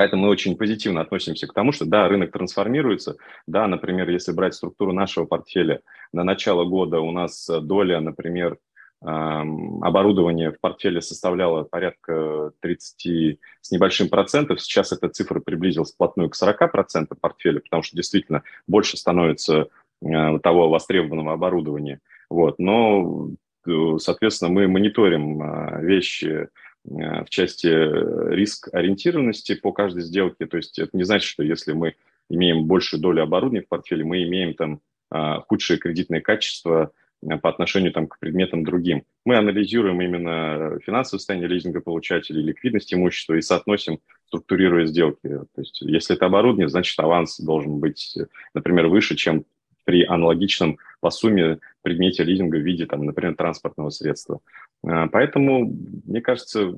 Поэтому мы очень позитивно относимся к тому, что да, рынок трансформируется. Да, например, если брать структуру нашего портфеля, на начало года у нас доля, например, оборудования в портфеле составляла порядка 30 с небольшим процентов. Сейчас эта цифра приблизилась вплотную к 40 процентам портфеля, потому что действительно больше становится э, того востребованного оборудования. Вот. Но, э, соответственно, мы мониторим э, вещи Э, в части э, риск-ориентированности по каждой сделке. То есть это не значит, что если мы имеем большую долю оборудования в портфеле, мы имеем там а, худшее кредитное качество э, по отношению там, к предметам другим. Мы анализируем именно финансовое состояние лизингополучателей, ликвидность имущества и соотносим, структурируя сделки. То есть если это оборудование, значит аванс должен быть, например, выше, чем при аналогичном по сумме предмете лизинга в виде, там, например, транспортного средства. А, поэтому, мне кажется,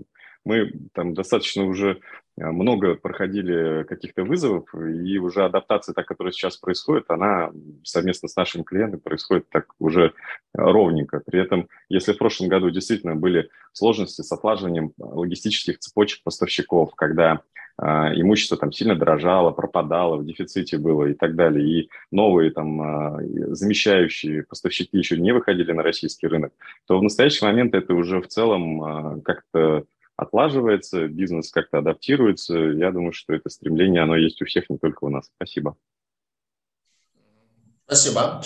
мы там достаточно уже много проходили каких-то вызовов, и уже адаптация, та, которая сейчас происходит, она совместно с нашими клиентами происходит так уже ровненько. При этом, если в прошлом году действительно были сложности с отлаживанием логистических цепочек поставщиков, когда а, имущество там сильно дорожало, пропадало, в дефиците было и так далее, и новые там а, замещающие поставщики еще не выходили на российский рынок, то в настоящий момент это уже в целом а, как-то отлаживается, бизнес как-то адаптируется. Я думаю, что это стремление, оно есть у всех, не только у нас. Спасибо. Спасибо.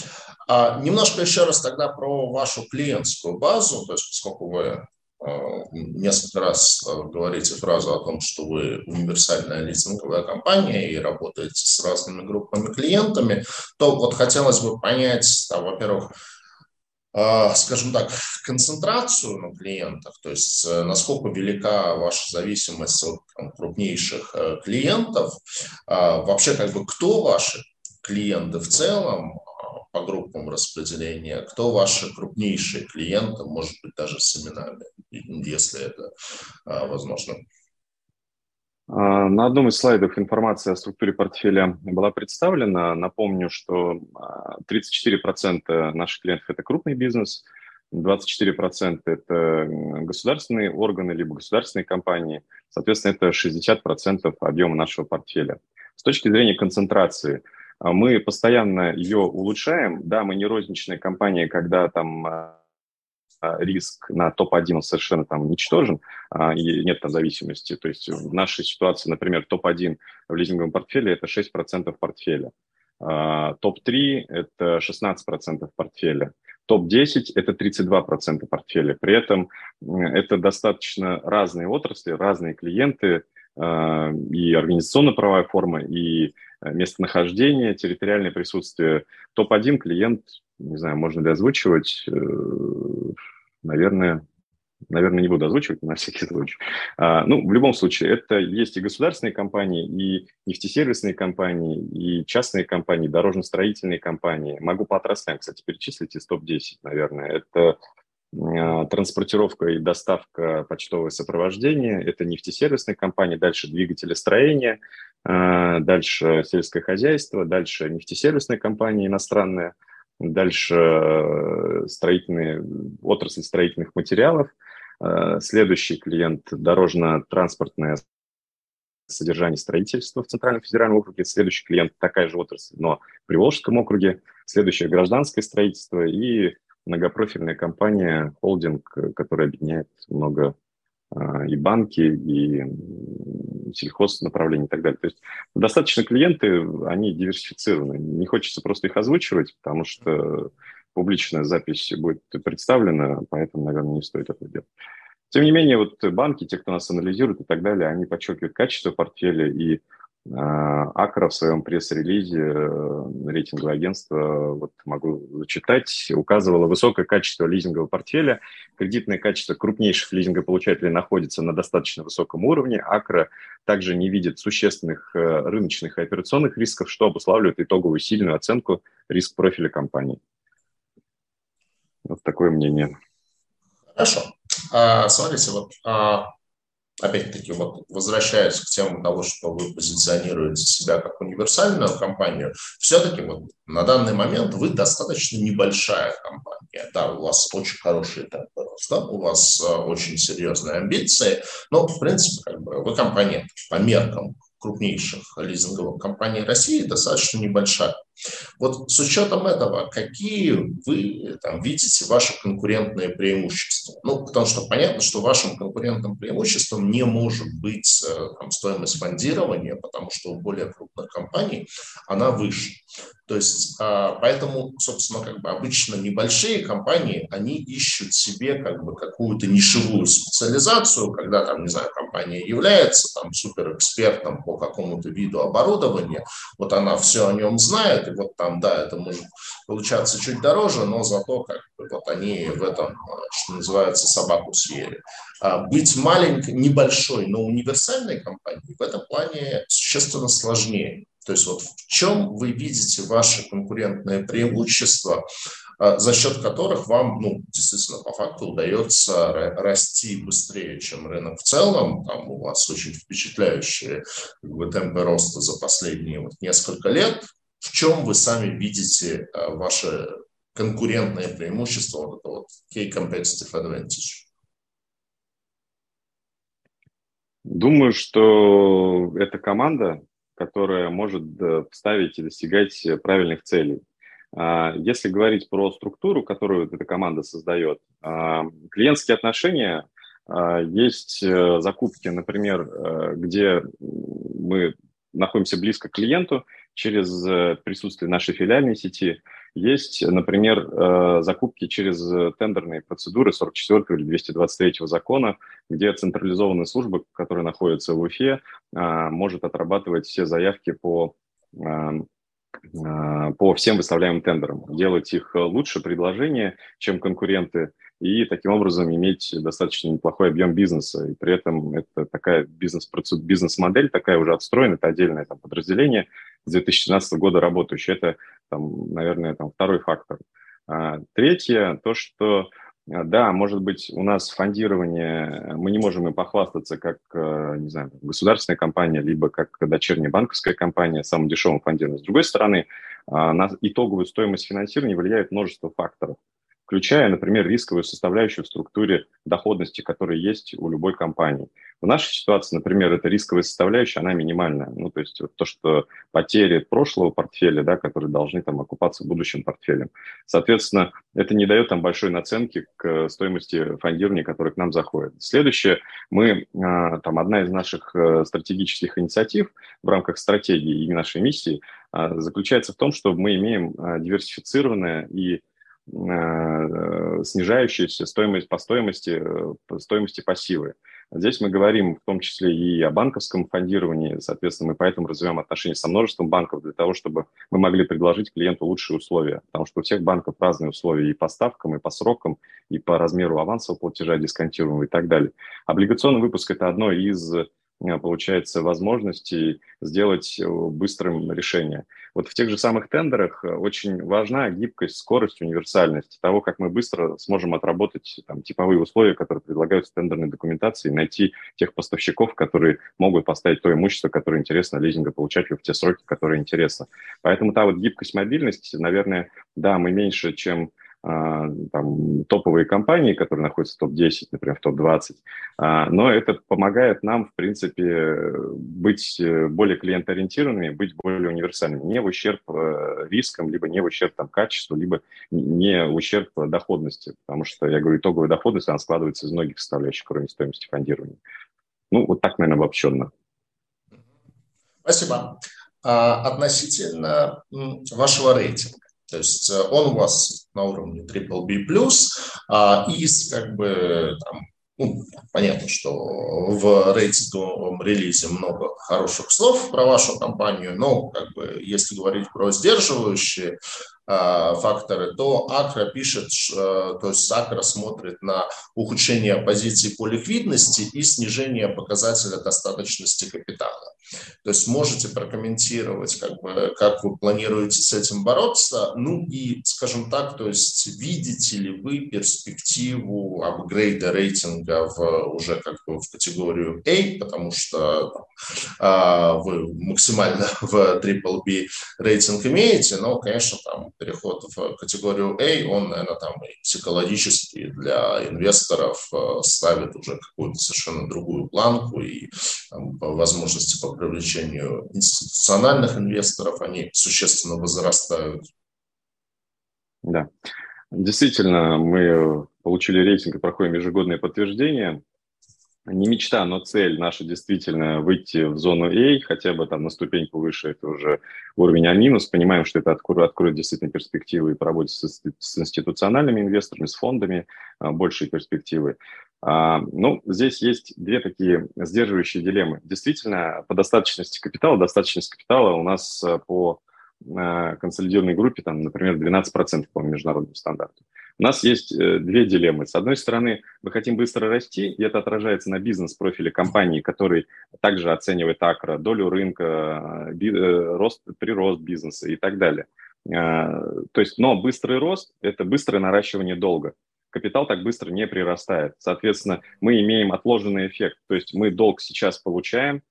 А, немножко еще раз тогда про вашу клиентскую базу, то есть поскольку вы а, несколько раз а, говорите фразу о том, что вы универсальная лизинговая компания и работаете с разными группами клиентами, то вот хотелось бы понять, там, во-первых, а, скажем так, концентрацию на клиентах, то есть э, насколько велика ваша зависимость от там, крупнейших э, клиентов, вообще как бы кто ваши клиенты в целом, по группам распределения, кто ваши крупнейшие клиенты, может быть, даже с именами, если это а, возможно. А, на одном из слайдов информация о структуре портфеля была представлена. Напомню, что 34% а, наших клиентов – это крупный бизнес, 24% – это государственные органы либо государственные компании. Соответственно, это 60% объема нашего портфеля. С точки зрения концентрации – мы постоянно ее улучшаем. Да, мы не розничная компания, когда там а, а, риск на топ-1 совершенно там ничтожен, и нет там зависимости. То есть в нашей ситуации, например, топ-1 в лизинговом портфеле – это 6% портфеля. Топ-3 – это 16% портфеля. Топ-10 – это 32% портфеля. При этом это достаточно разные отрасли, разные клиенты, и организационно-правовая форма, и местонахождение, территориальное присутствие. Топ-1 клиент, не знаю, можно ли озвучивать, э, наверное, наверное, не буду озвучивать на всякий случай. А, ну, в любом случае, это есть и государственные компании, и нефтесервисные компании, и частные компании, дорожно-строительные компании. Могу по отраслям, кстати, перечислить из топ-10, наверное. Это а, транспортировка и доставка почтовое сопровождение, это нефтесервисные компании, дальше двигателестроение, а, дальше сельское хозяйство, дальше нефтесервисные компании иностранные, дальше э, строительные, отрасль строительных материалов, а, следующий клиент – дорожно-транспортное содержание строительства в Центральном федеральном округе, следующий клиент – такая же отрасль, но в Приволжском округе, следующее – гражданское строительство и многопрофильная компания, холдинг, который объединяет много и банки, и сельхоз направления и так далее. То есть достаточно клиенты, они диверсифицированы. Не хочется просто их озвучивать, потому что публичная запись будет представлена, поэтому, наверное, не стоит это делать. Тем не менее, вот банки, те, кто нас анализирует и так далее, они подчеркивают качество портфеля и Акра в своем пресс-релизе, э, рейтинговое агентство, вот могу зачитать, указывало высокое качество лизингового портфеля. Кредитное качество крупнейших лизингополучателей находится на достаточно высоком уровне. Акра также не видит существенных э, рыночных и операционных рисков, что обуславливает итоговую сильную оценку риск-профиля компании. Вот такое мнение. Хорошо. А, смотрите, вот а, опять-таки, вот возвращаясь к тему того, что вы позиционируете себя как универсальную компанию, все-таки вот на данный момент вы достаточно небольшая компания. Да, у вас очень хороший темп роста, у вас э, очень серьезные амбиции, но, в принципе, как бы вы компания по меркам крупнейших лизинговых компаний России достаточно небольшая. Вот с учетом этого, какие вы там, видите ваши конкурентные преимущества? Ну, потому что понятно, что вашим конкурентным преимуществом не может быть э, там, стоимость фондирования, потому что у более крупных компаний она выше. То есть, а, поэтому, собственно, как бы обычно небольшие компании, они ищут себе как бы какую-то нишевую специализацию, когда там, не знаю, компания является там суперэкспертом по какому-то виду оборудования, вот она все о нем знает, и вот там, да, это может получаться чуть дороже, но зато как бы вот они в этом, что называется, собаку съели. А быть маленькой, небольшой, но универсальной компанией в этом плане существенно сложнее. То есть вот в чем вы видите ваши конкурентные преимущества, за счет которых вам, ну, действительно, по факту удается расти быстрее, чем рынок в целом. Там у вас очень впечатляющие как бы, темпы роста за последние вот несколько лет. В чем вы сами видите ваше конкурентное преимущество, вот это вот key competitive advantage? Думаю, что это команда, которая может ставить и достигать достигать целей. А, если говорить про структуру, которую эта команда создает, а, клиентские отношения, а, есть э, закупки, например, э, где мы находимся близко к клиенту через э, присутствие нашей филиальной сети – есть, например, э, закупки через тендерные процедуры 44 или 223 закона, где централизованная служба, которая находится в Уфе, может отрабатывать все заявки по по всем выставляемым тендерам, делать их лучше предложения, чем конкуренты, и таким образом иметь достаточно неплохой объем бизнеса. И при этом это такая бизнес, бизнес-модель, такая уже отстроена, это отдельное там, подразделение с 2017 года работающее. Это, там, наверное, там, второй фактор. А, третье, то, что а, да, может быть, у нас фондирование, мы не можем им похвастаться как, э, не знаю, государственная компания, либо как дочерняя банковская компания, самым дешевым фондированием. С другой стороны, а, на итоговую стоимость финансирования влияет множество факторов включая, например, рисковую составляющую в структуре доходности, которая есть у любой компании. В нашей ситуации, например, эта рисковая составляющая, она минимальная. Ну, то есть вот то, что потери прошлого портфеля, да, которые должны там окупаться будущим портфелем. Соответственно, это не дает там большой наценки к стоимости фондирования, которая к нам заходит. Следующее, мы, а, там, одна из наших э, стратегических инициатив в рамках стратегии и нашей миссии а, заключается в том, что мы имеем а, диверсифицированное и снижающаяся стоимость по стоимости, по стоимости пассивы. Здесь мы говорим в том числе и о банковском фондировании, соответственно, мы поэтому развиваем отношения со множеством банков для того, чтобы мы могли предложить клиенту лучшие условия, потому что у всех банков разные условия и по ставкам, и по срокам, и по размеру авансового платежа, дисконтируемого и так далее. Облигационный выпуск – это одно из Э, получается, возможности сделать э, быстрым решение. Вот в тех же самых тендерах э, очень важна гибкость, скорость, универсальность того, как мы быстро сможем отработать там, типовые условия, которые предлагаются в тендерной документации, найти тех поставщиков, которые могут поставить то имущество, которое интересно лизингополучателю в те сроки, которые интересно. Поэтому та вот гибкость, мобильность, наверное, да, мы меньше, чем там, топовые компании, которые находятся в топ-10, например, в топ-20. А, но это помогает нам, в принципе, быть э, более клиентоориентированными, быть более универсальными, не в ущерб э, рискам, либо не в ущерб там, качеству, либо не в ущерб доходности. Потому что, я говорю, итоговая доходность, она складывается из многих составляющих, кроме стоимости фондирования. Ну, вот так, наверное, обобщенно. Спасибо. А, относительно вашего рейтинга. То есть э, он у вас на уровне triple B+, а из как бы там, ну, понятно, что в рейтинговом релизе много хороших слов про вашу компанию, но как бы, если говорить про сдерживающие факторы, то Акра пишет, то есть Акра смотрит на ухудшение позиции по ликвидности и снижение показателя достаточности капитала. То есть можете прокомментировать, как, бы, как вы планируете с этим бороться, ну и, скажем так, то есть видите ли вы перспективу апгрейда рейтинга в, уже как бы в категорию A, потому что вы максимально в Triple B рейтинг имеете, но, конечно, там переход в категорию A, он, наверное, там психологически для инвесторов э, ставит уже какую-то совершенно другую планку и там, возможности по привлечению институциональных инвесторов, они существенно возрастают. Да, действительно, мы получили рейтинг и проходим ежегодное подтверждение не мечта, но цель наша действительно выйти в зону A, хотя бы там на ступеньку выше, это уже уровень А-. Понимаем, что это откроет, откроет действительно перспективы и по работе с, с институциональными инвесторами, с фондами, а, большие перспективы. А, ну, здесь есть две такие сдерживающие дилеммы. Действительно, по достаточности капитала, достаточность капитала у нас а, по а, консолидированной группе, там, например, 12% по международному стандарту. У нас есть э, две дилеммы. С одной стороны, мы хотим быстро расти, и это отражается на бизнес-профиле компании, который также оценивает акро, долю рынка, э, э, рост, прирост бизнеса и так далее. То есть, но быстрый рост – это быстрое наращивание долга. Капитал так быстро не прирастает. Соответственно, мы имеем отложенный эффект. То есть мы долг сейчас получаем,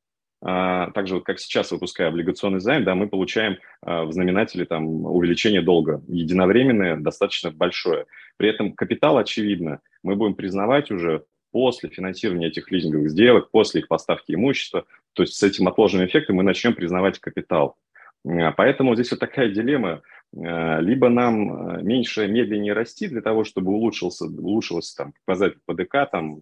а, также вот как сейчас выпуская облигационный займ, да, мы получаем а, в знаменателе там увеличение долга единовременное, достаточно большое. При этом капитал, очевидно, мы будем признавать уже после финансирования этих лизинговых сделок, после их поставки имущества, то есть с этим отложенным эффектом мы начнем признавать капитал. А, поэтому здесь вот такая дилемма. Либо нам меньше, медленнее расти для того, чтобы улучшился, улучшился там, показатель ПДК, там,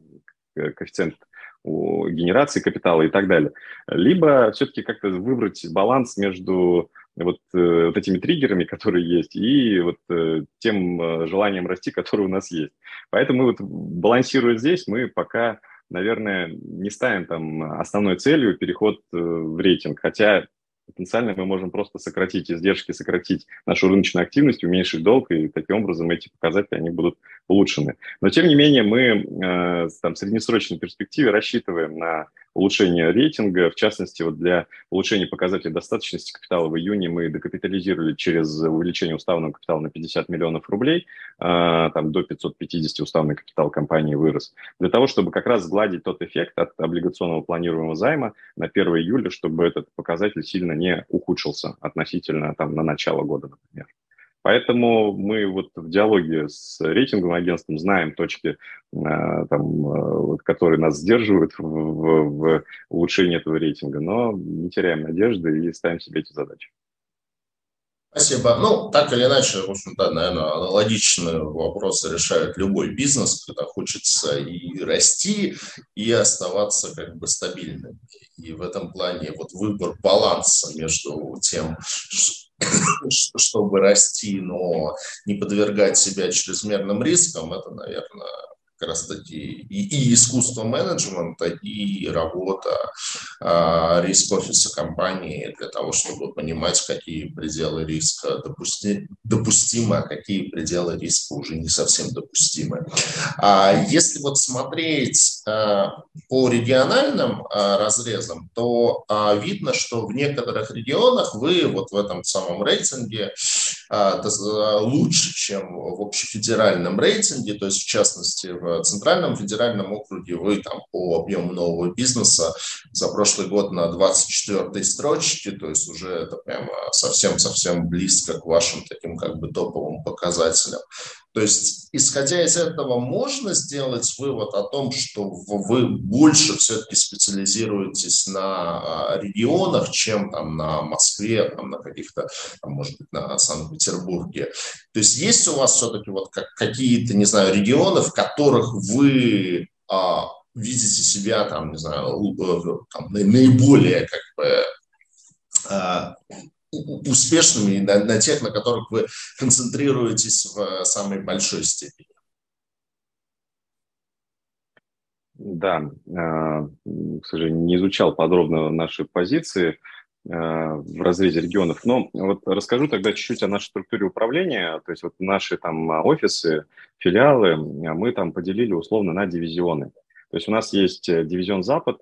коэффициент у генерации капитала и так далее. Либо все-таки как-то выбрать баланс между вот, э, вот этими триггерами, которые есть, и вот э, тем э, желанием расти, которое у нас есть. Поэтому вот балансируя здесь, мы пока, наверное, не ставим там основной целью переход в рейтинг, хотя потенциально мы можем просто сократить издержки, сократить нашу рыночную активность, уменьшить долг, и таким образом эти показатели они будут улучшены. Но тем не менее мы э, там, в среднесрочной перспективе рассчитываем на улучшение рейтинга. В частности, вот для улучшения показателей достаточности капитала в июне мы докапитализировали через увеличение уставного капитала на 50 миллионов рублей, э, там до 550 уставный капитал компании вырос, для того, чтобы как раз сгладить тот эффект от облигационного планируемого займа на 1 июля, чтобы этот показатель сильно не ухудшился относительно там, на начало года, например. Поэтому мы вот в диалоге с рейтинговым агентством знаем точки, э, там, э, которые нас сдерживают в, в, в улучшении этого рейтинга, но не теряем надежды и ставим себе эти задачи. Спасибо. Ну, так или иначе, в общем-то, наверное, аналогичные вопросы решает любой бизнес, когда хочется и расти, и оставаться как бы стабильным. И в этом плане вот выбор баланса между тем, чтобы расти, но не подвергать себя чрезмерным рискам, это, наверное, раз таки и, и искусство менеджмента, и работа а, риск-офиса компании для того, чтобы понимать, какие пределы риска допусти, допустимы, а какие пределы риска уже не совсем допустимы. А если вот смотреть а, по региональным а, разрезам, то а, видно, что в некоторых регионах вы вот в этом самом рейтинге лучше, чем в общефедеральном рейтинге, то есть в частности в Центральном федеральном округе вы там по объему нового бизнеса за прошлый год на 24-й строчке, то есть уже это прямо совсем-совсем близко к вашим таким как бы топовым показателям. То есть, исходя из этого, можно сделать вывод о том, что вы больше все-таки специализируетесь на а, регионах, чем там на Москве, там, на каких-то, там, может быть, на Санкт-Петербурге. То есть есть у вас все-таки вот как, какие-то, не знаю, регионы, в которых вы а, видите себя там, не знаю, э, там, наиболее как бы а, успешными на, на тех, на которых вы концентрируетесь в э, самой большой степени. Да, э, к сожалению, не изучал подробно наши позиции э, в разрезе регионов, но вот расскажу тогда чуть-чуть о нашей структуре управления, то есть вот наши там офисы, филиалы, мы там поделили условно на дивизионы. То есть у нас есть дивизион Запад,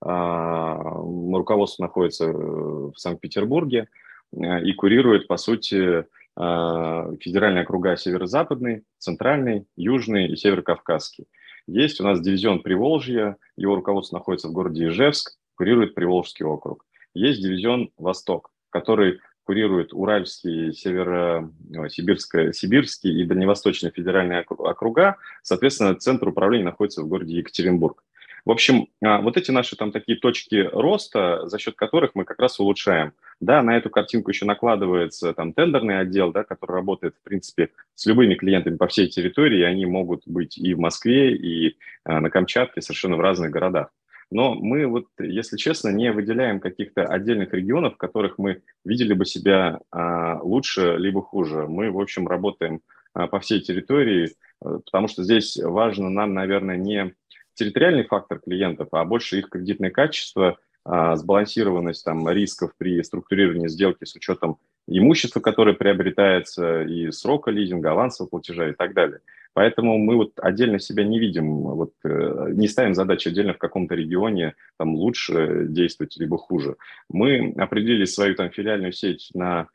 руководство находится в Санкт-Петербурге, и курирует, по сути, э, федеральные округа Северо-Западный, Центральный, Южный и Северо-Кавказский. Есть у нас дивизион Приволжья, его руководство находится в городе Ижевск, курирует Приволжский округ. Есть дивизион Восток, который курирует Уральский, Северо-Сибирский Сибирский и Дальневосточный федеральные округа. Соответственно, центр управления находится в городе Екатеринбург. В общем, а, вот эти наши там такие точки роста, за счет которых мы как раз улучшаем. Да, на эту картинку еще накладывается там тендерный отдел, да, который работает, в принципе, с любыми клиентами по всей территории, и они могут быть и в Москве, и а, на Камчатке, совершенно в разных городах. Но мы вот, если честно, не выделяем каких-то отдельных регионов, в которых мы видели бы себя а, лучше либо хуже. Мы, в общем, работаем по всей территории, а, потому что здесь важно нам, наверное, не территориальный фактор клиентов, а больше их кредитное качество, а, сбалансированность там, рисков при структурировании сделки с учетом имущества, которое приобретается, и срока лизинга, авансового платежа и так далее. Поэтому мы вот отдельно себя не видим, вот, э, не ставим задачи отдельно в каком-то регионе там, лучше действовать, либо хуже. Мы определили свою там, филиальную сеть на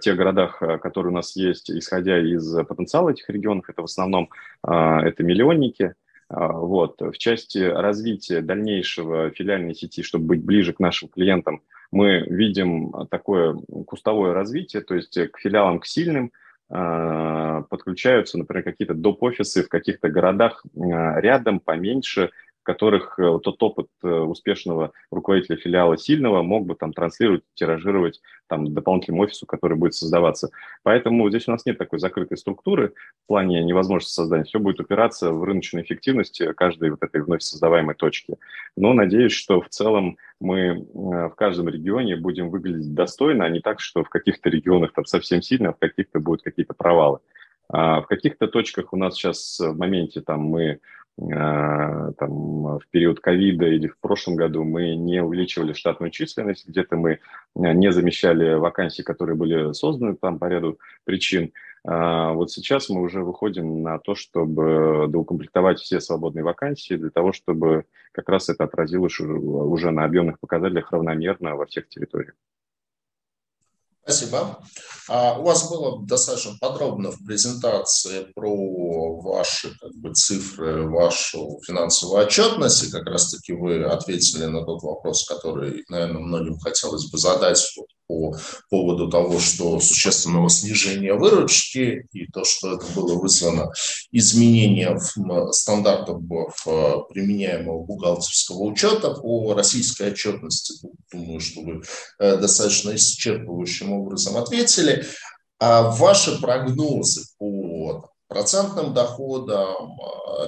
тех городах, которые у нас есть, исходя из потенциала этих регионов, это в основном это миллионники, вот. В части развития дальнейшего филиальной сети, чтобы быть ближе к нашим клиентам, мы видим такое кустовое развитие, то есть к филиалам, к сильным подключаются, например, какие-то доп-офисы в каких-то городах рядом, поменьше, которых э, тот опыт э, успешного руководителя филиала сильного мог бы там транслировать, тиражировать там дополнительному офису, который будет создаваться. Поэтому здесь у нас нет такой закрытой структуры в плане невозможности создания. Все будет упираться в рыночной эффективности каждой вот этой вновь создаваемой точки. Но надеюсь, что в целом мы э, в каждом регионе будем выглядеть достойно, а не так, что в каких-то регионах там совсем сильно, а в каких-то будут какие-то провалы. А в каких-то точках у нас сейчас в моменте там мы там, в период ковида или в прошлом году мы не увеличивали штатную численность, где-то мы а, не замещали вакансии, которые были созданы там по ряду причин. А, вот сейчас мы уже выходим на то, чтобы доукомплектовать все свободные вакансии для того, чтобы как раз это отразилось уже на объемных показателях равномерно во всех территориях. Спасибо. А у вас было достаточно подробно в презентации про ваши как бы, цифры, вашу финансовую отчетность, и как раз-таки вы ответили на тот вопрос, который, наверное, многим хотелось бы задать по поводу того, что существенного снижения выручки и то, что это было вызвано изменением стандартов применяемого бухгалтерского учета по российской отчетности. Думаю, что вы э, достаточно исчерпывающим образом ответили. А ваши прогнозы по процентным доходам,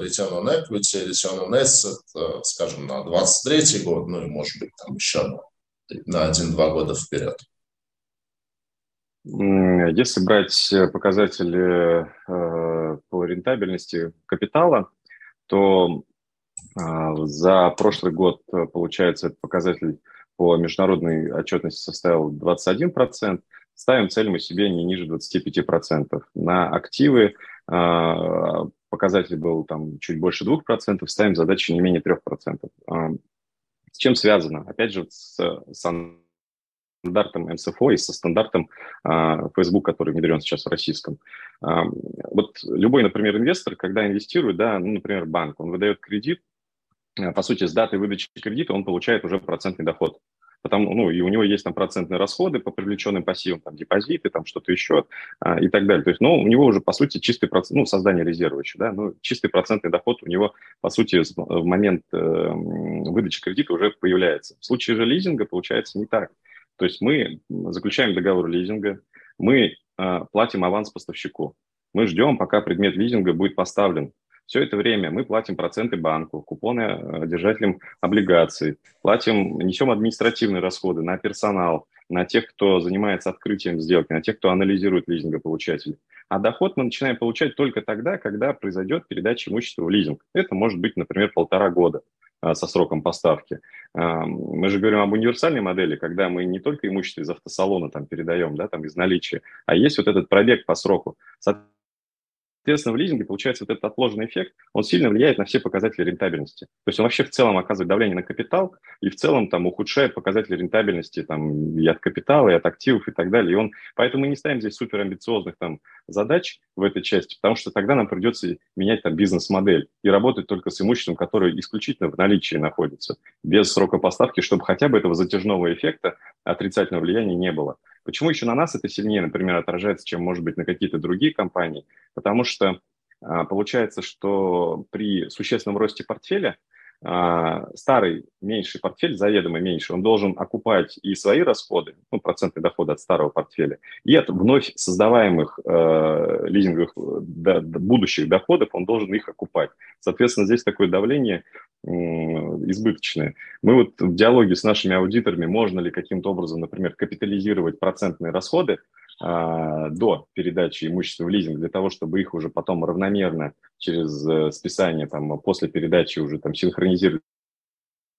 return on equity, return on asset, э, скажем, на 23 год, ну и, может быть, там еще на 1-2 года вперед? Если брать э, показатели э, по рентабельности капитала, то а, за прошлый год, э, получается, этот показатель по международной отчетности составил 21%. Ставим цель мы себе не ниже 25%. На активы а, показатель был там чуть больше 2%, ставим задачу не менее 3%. А, с чем связано? Опять же, с, с стандартом МСФО и со стандартом а, Facebook, который внедрен сейчас в российском. А, вот любой, например, инвестор, когда инвестирует, да, ну, например, банк, он выдает кредит, а, по сути, с даты выдачи кредита он получает уже процентный доход. Потому, ну, и у него есть там процентные расходы по привлеченным пассивам, там, депозиты, там, что-то еще а, и так далее. То есть, ну, у него уже, по сути, чистый процент, ну, создание резерва еще, да, ну, чистый процентный доход у него, по сути, в момент э, выдачи кредита уже появляется. В случае же лизинга получается не так. То есть мы заключаем договор лизинга, мы э, платим аванс поставщику, мы ждем, пока предмет лизинга будет поставлен. Все это время мы платим проценты банку, купоны э, держателям облигаций, платим, несем административные расходы на персонал, на тех, кто занимается открытием сделки, на тех, кто анализирует лизингополучателей. А доход мы начинаем получать только тогда, когда произойдет передача имущества в лизинг. Это может быть, например, полтора года. А, со сроком поставки. Мы же говорим об универсальной модели, когда мы не только имущество из автосалона там передаем, да, там из наличия, а есть вот этот пробег по сроку. Соответственно, в лизинге получается вот этот отложенный эффект, он сильно влияет на все показатели рентабельности. То есть он вообще в целом оказывает давление на капитал и в целом там ухудшает показатели рентабельности там, и от капитала, и от активов и так далее. И он, поэтому мы не ставим здесь суперамбициозных там задач в этой части, потому что тогда нам придется менять там бизнес-модель и работать только с имуществом, которое исключительно в наличии находится, без срока поставки, чтобы хотя бы этого затяжного эффекта отрицательного влияния не было. Почему еще на нас это сильнее, например, отражается, чем, может быть, на какие-то другие компании? Потому что а, получается, что при существенном росте портфеля старый меньший портфель, заведомо меньше, он должен окупать и свои расходы, ну, процентные доходы от старого портфеля, и от вновь создаваемых э, лизинговых да, будущих доходов он должен их окупать. Соответственно, здесь такое давление э, избыточное. Мы вот в диалоге с нашими аудиторами, можно ли каким-то образом, например, капитализировать процентные расходы, а, до передачи имущества в лизинг для того, чтобы их уже потом равномерно через э, списание там после передачи уже там синхронизировать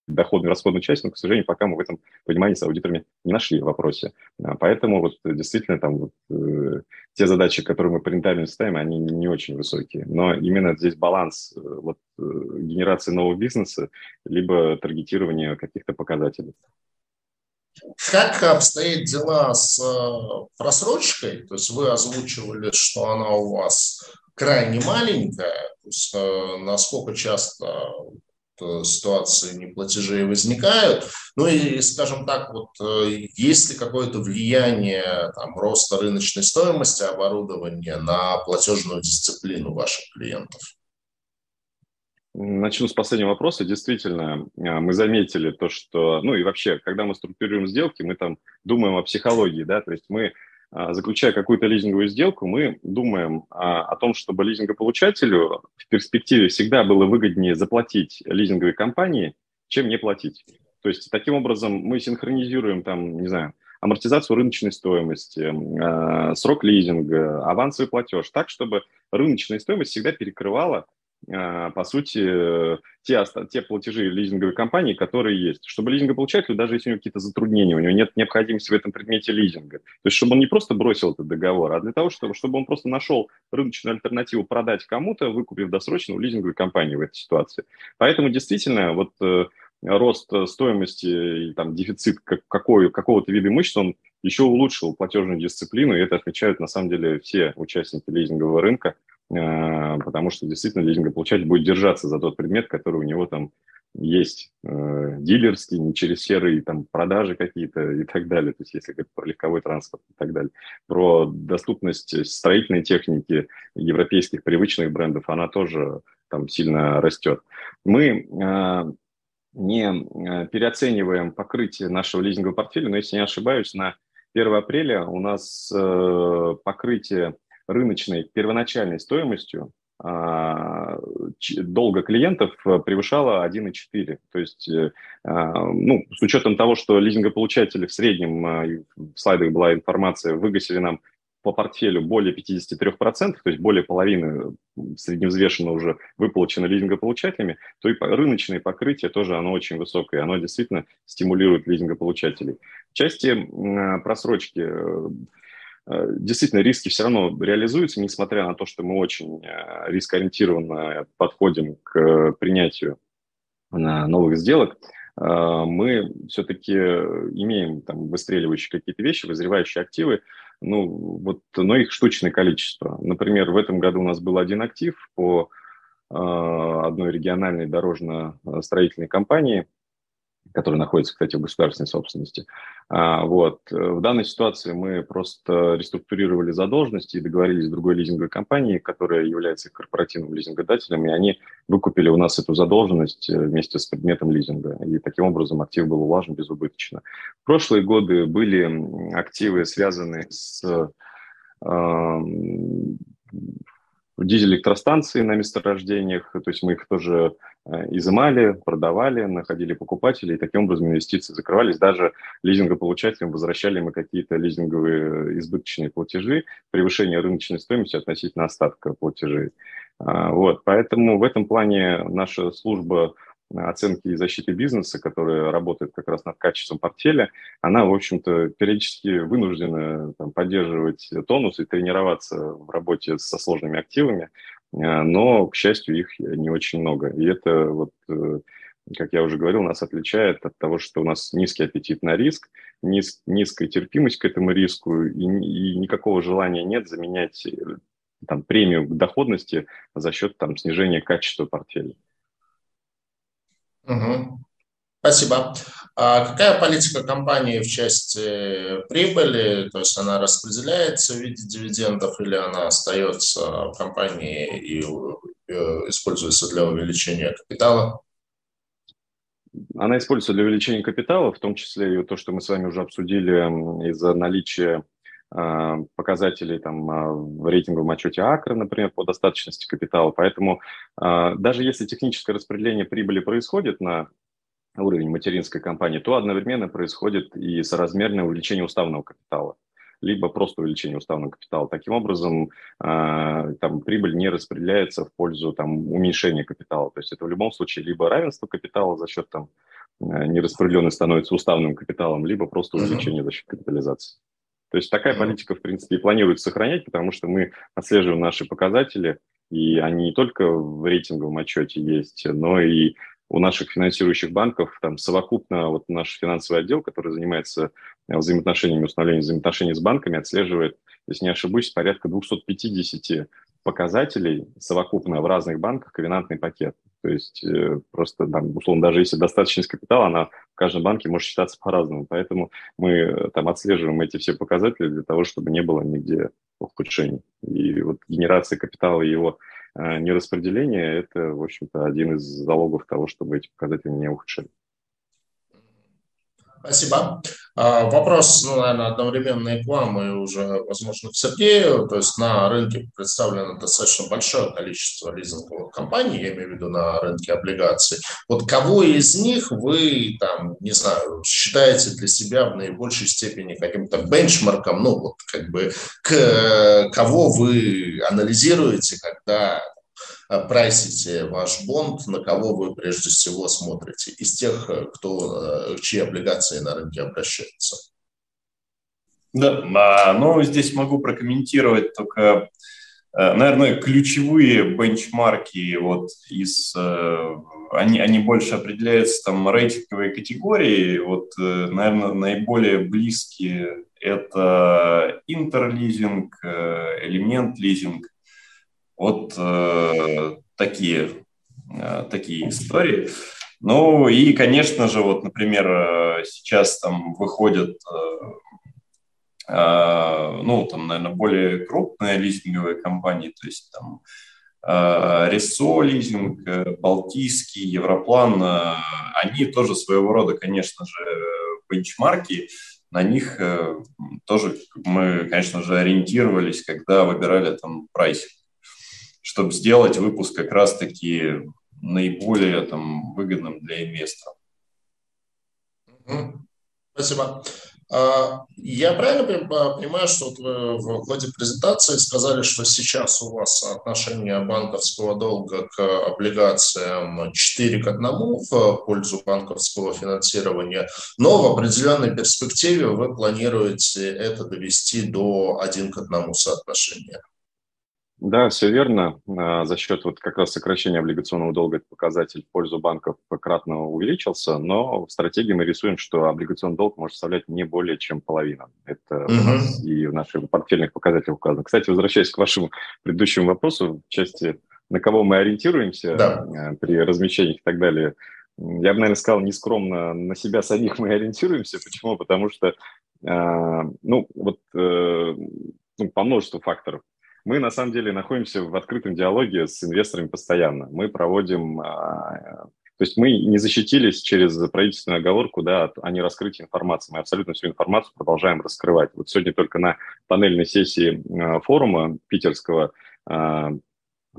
доходную расходную часть, но, к сожалению, пока мы в этом понимании с аудиторами не нашли в вопросе. А, поэтому вот действительно там вот, э, те задачи, которые мы рентабельности ставим, они не очень высокие. Но именно здесь баланс э, вот, э, генерации нового бизнеса либо таргетирования каких-то показателей. Как обстоят дела с э, просрочкой? То есть вы озвучивали, что она у вас крайне маленькая. То есть э, насколько часто ситуации неплатежей возникают. Ну и, скажем так, вот есть ли какое-то влияние там, роста рыночной стоимости оборудования на платежную дисциплину ваших клиентов? Начну с последнего вопроса. Действительно, а, мы заметили то, что, ну и вообще, когда мы структурируем сделки, мы там думаем о психологии, да, то есть мы, а, заключая какую-то лизинговую сделку, мы думаем о том, чтобы лизингополучателю в перспективе всегда было выгоднее заплатить лизинговой компании, чем не платить. То есть таким образом мы синхронизируем там, не знаю, амортизацию рыночной стоимости, а, срок лизинга, авансовый платеж, так, чтобы рыночная стоимость всегда перекрывала а, по сути, те, те платежи лизинговой компании, которые есть. Чтобы лизингополучателю, даже если у него какие-то затруднения, у него нет необходимости в этом предмете лизинга, то есть чтобы он не просто бросил этот договор, а для того, чтобы, чтобы он просто нашел рыночную альтернативу продать кому-то, выкупив досрочно у лизинговой компании в этой ситуации. Поэтому действительно вот э, рост стоимости там дефицит какой, какого-то вида имущества, он еще улучшил платежную дисциплину, и это отмечают на самом деле все участники лизингового рынка – Э, потому что действительно лизингополучатель будет держаться за тот предмет, который у него там есть э, дилерский, не через серые там продажи какие-то и так далее, то есть если говорить про легковой транспорт и так далее. Про доступность строительной техники европейских привычных брендов, она тоже там сильно растет. Мы э, не переоцениваем покрытие нашего лизингового портфеля, но если не ошибаюсь, на 1 апреля у нас э, покрытие рыночной первоначальной стоимостью а, долга клиентов превышала 1,4. То есть, э, а, ну, с учетом того, что лизингополучатели в среднем, а, в слайдах была информация, выгасили нам по портфелю более 53%, то есть более половины средневзвешенно уже выплачено лизингополучателями, то и рыночное покрытие тоже оно очень высокое, оно действительно стимулирует лизингополучателей. В части просрочки э, Э, действительно риски все равно реализуются, несмотря на то, что мы очень э, рискоориентированно подходим к принятию новых сделок, э, мы все-таки имеем там выстреливающие какие-то вещи, вызревающие активы, ну, вот, но их штучное количество. Например, в этом году у нас был один актив по одной региональной дорожно-строительной компании – который находится, кстати, в государственной собственности. А, вот. В данной ситуации мы просто реструктурировали задолженности и договорились с другой лизинговой компанией, которая является корпоративным лизингодателем, и они выкупили у нас эту задолженность э, вместе с предметом лизинга. И таким образом актив был улажен безубыточно. В прошлые годы были активы, связанные с дизель-электростанции на месторождениях, то есть мы их тоже изымали, продавали, находили покупателей, и таким образом инвестиции закрывались. Даже лизингополучателям возвращали мы какие-то лизинговые избыточные платежи, превышение рыночной стоимости относительно остатка платежей. А, вот, поэтому в этом плане наша служба оценки и защиты бизнеса, которая работает как раз над качеством портфеля, она, в общем-то, периодически вынуждена там, поддерживать тонус и тренироваться в работе со сложными активами, э, но, к счастью, их не очень много. И это вот э, как я уже говорил, нас отличает от того, что у нас низкий аппетит на риск, низ, низкая терпимость к этому риску, и, и никакого желания нет заменять э, там, премию к доходности за счет там, снижения качества портфеля. Угу. Спасибо. А какая политика компании в части прибыли? То есть она распределяется в виде дивидендов или она остается в компании и э, используется для увеличения капитала? Она используется для увеличения капитала, в том числе и то, что мы с вами уже обсудили из-за наличия а, показателей там, а, в рейтинговом отчете АКРа, например, по достаточности капитала. Поэтому а, даже если техническое распределение прибыли происходит на уровень материнской компании, то одновременно происходит и соразмерное увеличение уставного капитала либо просто увеличение уставного капитала. Таким образом, там прибыль не распределяется в пользу там, уменьшения капитала. То есть это в любом случае либо равенство капитала за счет там, нераспределенный становится уставным капиталом, либо просто увеличение за счет капитализации. То есть такая политика, в принципе, и планируется сохранять, потому что мы отслеживаем наши показатели, и они не только в рейтинговом отчете есть, но и у наших финансирующих банков там совокупно вот наш финансовый отдел, который занимается взаимоотношениями, установлением взаимоотношений с банками, отслеживает, если не ошибусь, порядка 250 показателей совокупно в разных банках ковенантный пакет. То есть э, просто, там, условно, даже если достаточность капитала, она в каждом банке может считаться по-разному. Поэтому мы э, там отслеживаем эти все показатели для того, чтобы не было нигде ухудшений. И вот генерация капитала и его э, нераспределение – это, в общем-то, один из залогов того, чтобы эти показатели не ухудшили. Спасибо. А, вопрос, ну, наверное, одновременно и к вам, и уже, возможно, к Сергею. То есть на рынке представлено достаточно большое количество лизинговых компаний, я имею в виду на рынке облигаций. Вот кого из них вы, там, не знаю, считаете для себя в наибольшей степени каким-то бенчмарком, ну, вот как бы к кого вы анализируете, когда прайсите ваш бонд, на кого вы прежде всего смотрите из тех, э, кто, э, чьи облигации на рынке обращаются? Да, а, ну здесь могу прокомментировать только, наверное, ключевые бенчмарки вот из, они, они больше определяются там рейтинговой категории, вот, наверное, наиболее близкие это интерлизинг, элемент лизинг, вот э, такие, э, такие истории. Ну и, конечно же, вот, например, э, сейчас там выходят, э, э, ну, там, наверное, более крупные лизинговые компании, то есть там э, Ресо лизинг, Балтийский, Европлан, они тоже своего рода, конечно же, бенчмарки, на них тоже мы, конечно же, ориентировались, когда выбирали там прайсинг чтобы сделать выпуск как раз-таки наиболее там, выгодным для инвестора. Спасибо. А, я правильно понимаю, что вы в ходе презентации сказали, что сейчас у вас отношение банковского долга к облигациям 4 к 1 в пользу банковского финансирования, но в определенной перспективе вы планируете это довести до 1 к 1 соотношения? Да, все верно. А, за счет вот как раз сокращения облигационного долга этот показатель в пользу банков кратно увеличился, но в стратегии мы рисуем, что облигационный долг может составлять не более чем половина. Это угу. у нас и в наших портфельных показателях указано. Кстати, возвращаясь к вашему предыдущему вопросу, в части на кого мы ориентируемся да. А, при размещениях и так далее, я бы, наверное, сказал нескромно, на себя самих мы ориентируемся. Почему? Потому что, э, ну, вот э, ну, по множеству факторов. Мы на самом деле находимся в открытом диалоге с инвесторами постоянно. Мы проводим, а, то есть мы не защитились через правительственную оговорку да, о нераскрытии информации. Мы абсолютно всю информацию продолжаем раскрывать. Вот сегодня только на панельной сессии а, форума питерского а,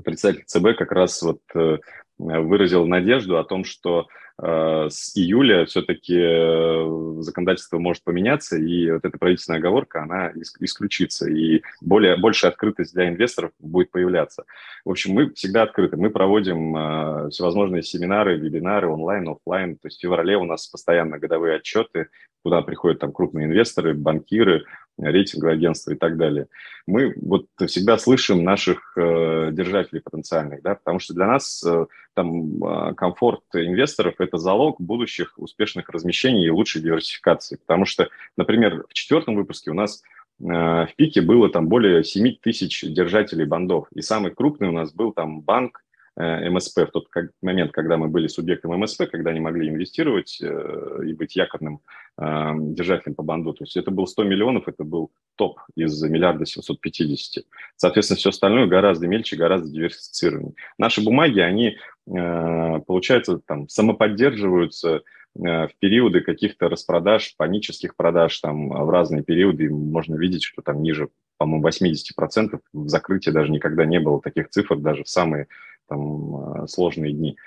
председатель ЦБ как раз вот э, выразил надежду о том, что э, с июля все-таки э, законодательство может поменяться, и вот эта правительственная оговорка, она исключится, и более, большая открытость для инвесторов будет появляться. В общем, мы всегда открыты. Мы проводим всевозможные семинары, вебинары онлайн, офлайн. То есть в феврале у нас постоянно годовые отчеты, куда приходят там крупные инвесторы, банкиры, рейтинговые агентства и так далее. Мы вот всегда слышим наших э, держателей потенциальных, да, потому что для нас э, там э, комфорт инвесторов – это залог будущих успешных размещений и лучшей диверсификации. Потому что, например, в четвертом выпуске у нас э, в пике было там более 7 тысяч держателей бандов, и самый крупный у нас был там банк Э, МСП в тот момент, когда мы были субъектом МСП, когда они могли инвестировать э, и быть якорным э, держателем по банду. То есть это был 100 миллионов, это был топ из миллиарда 750. Соответственно, все остальное гораздо мельче, гораздо диверсифицированнее. Наши бумаги, они, получается, там самоподдерживаются в периоды каких-то распродаж, панических продаж, там в разные периоды можно видеть, что там ниже, по-моему, 80% в закрытии даже никогда не было таких цифр, даже в самые там, э, сложные дни.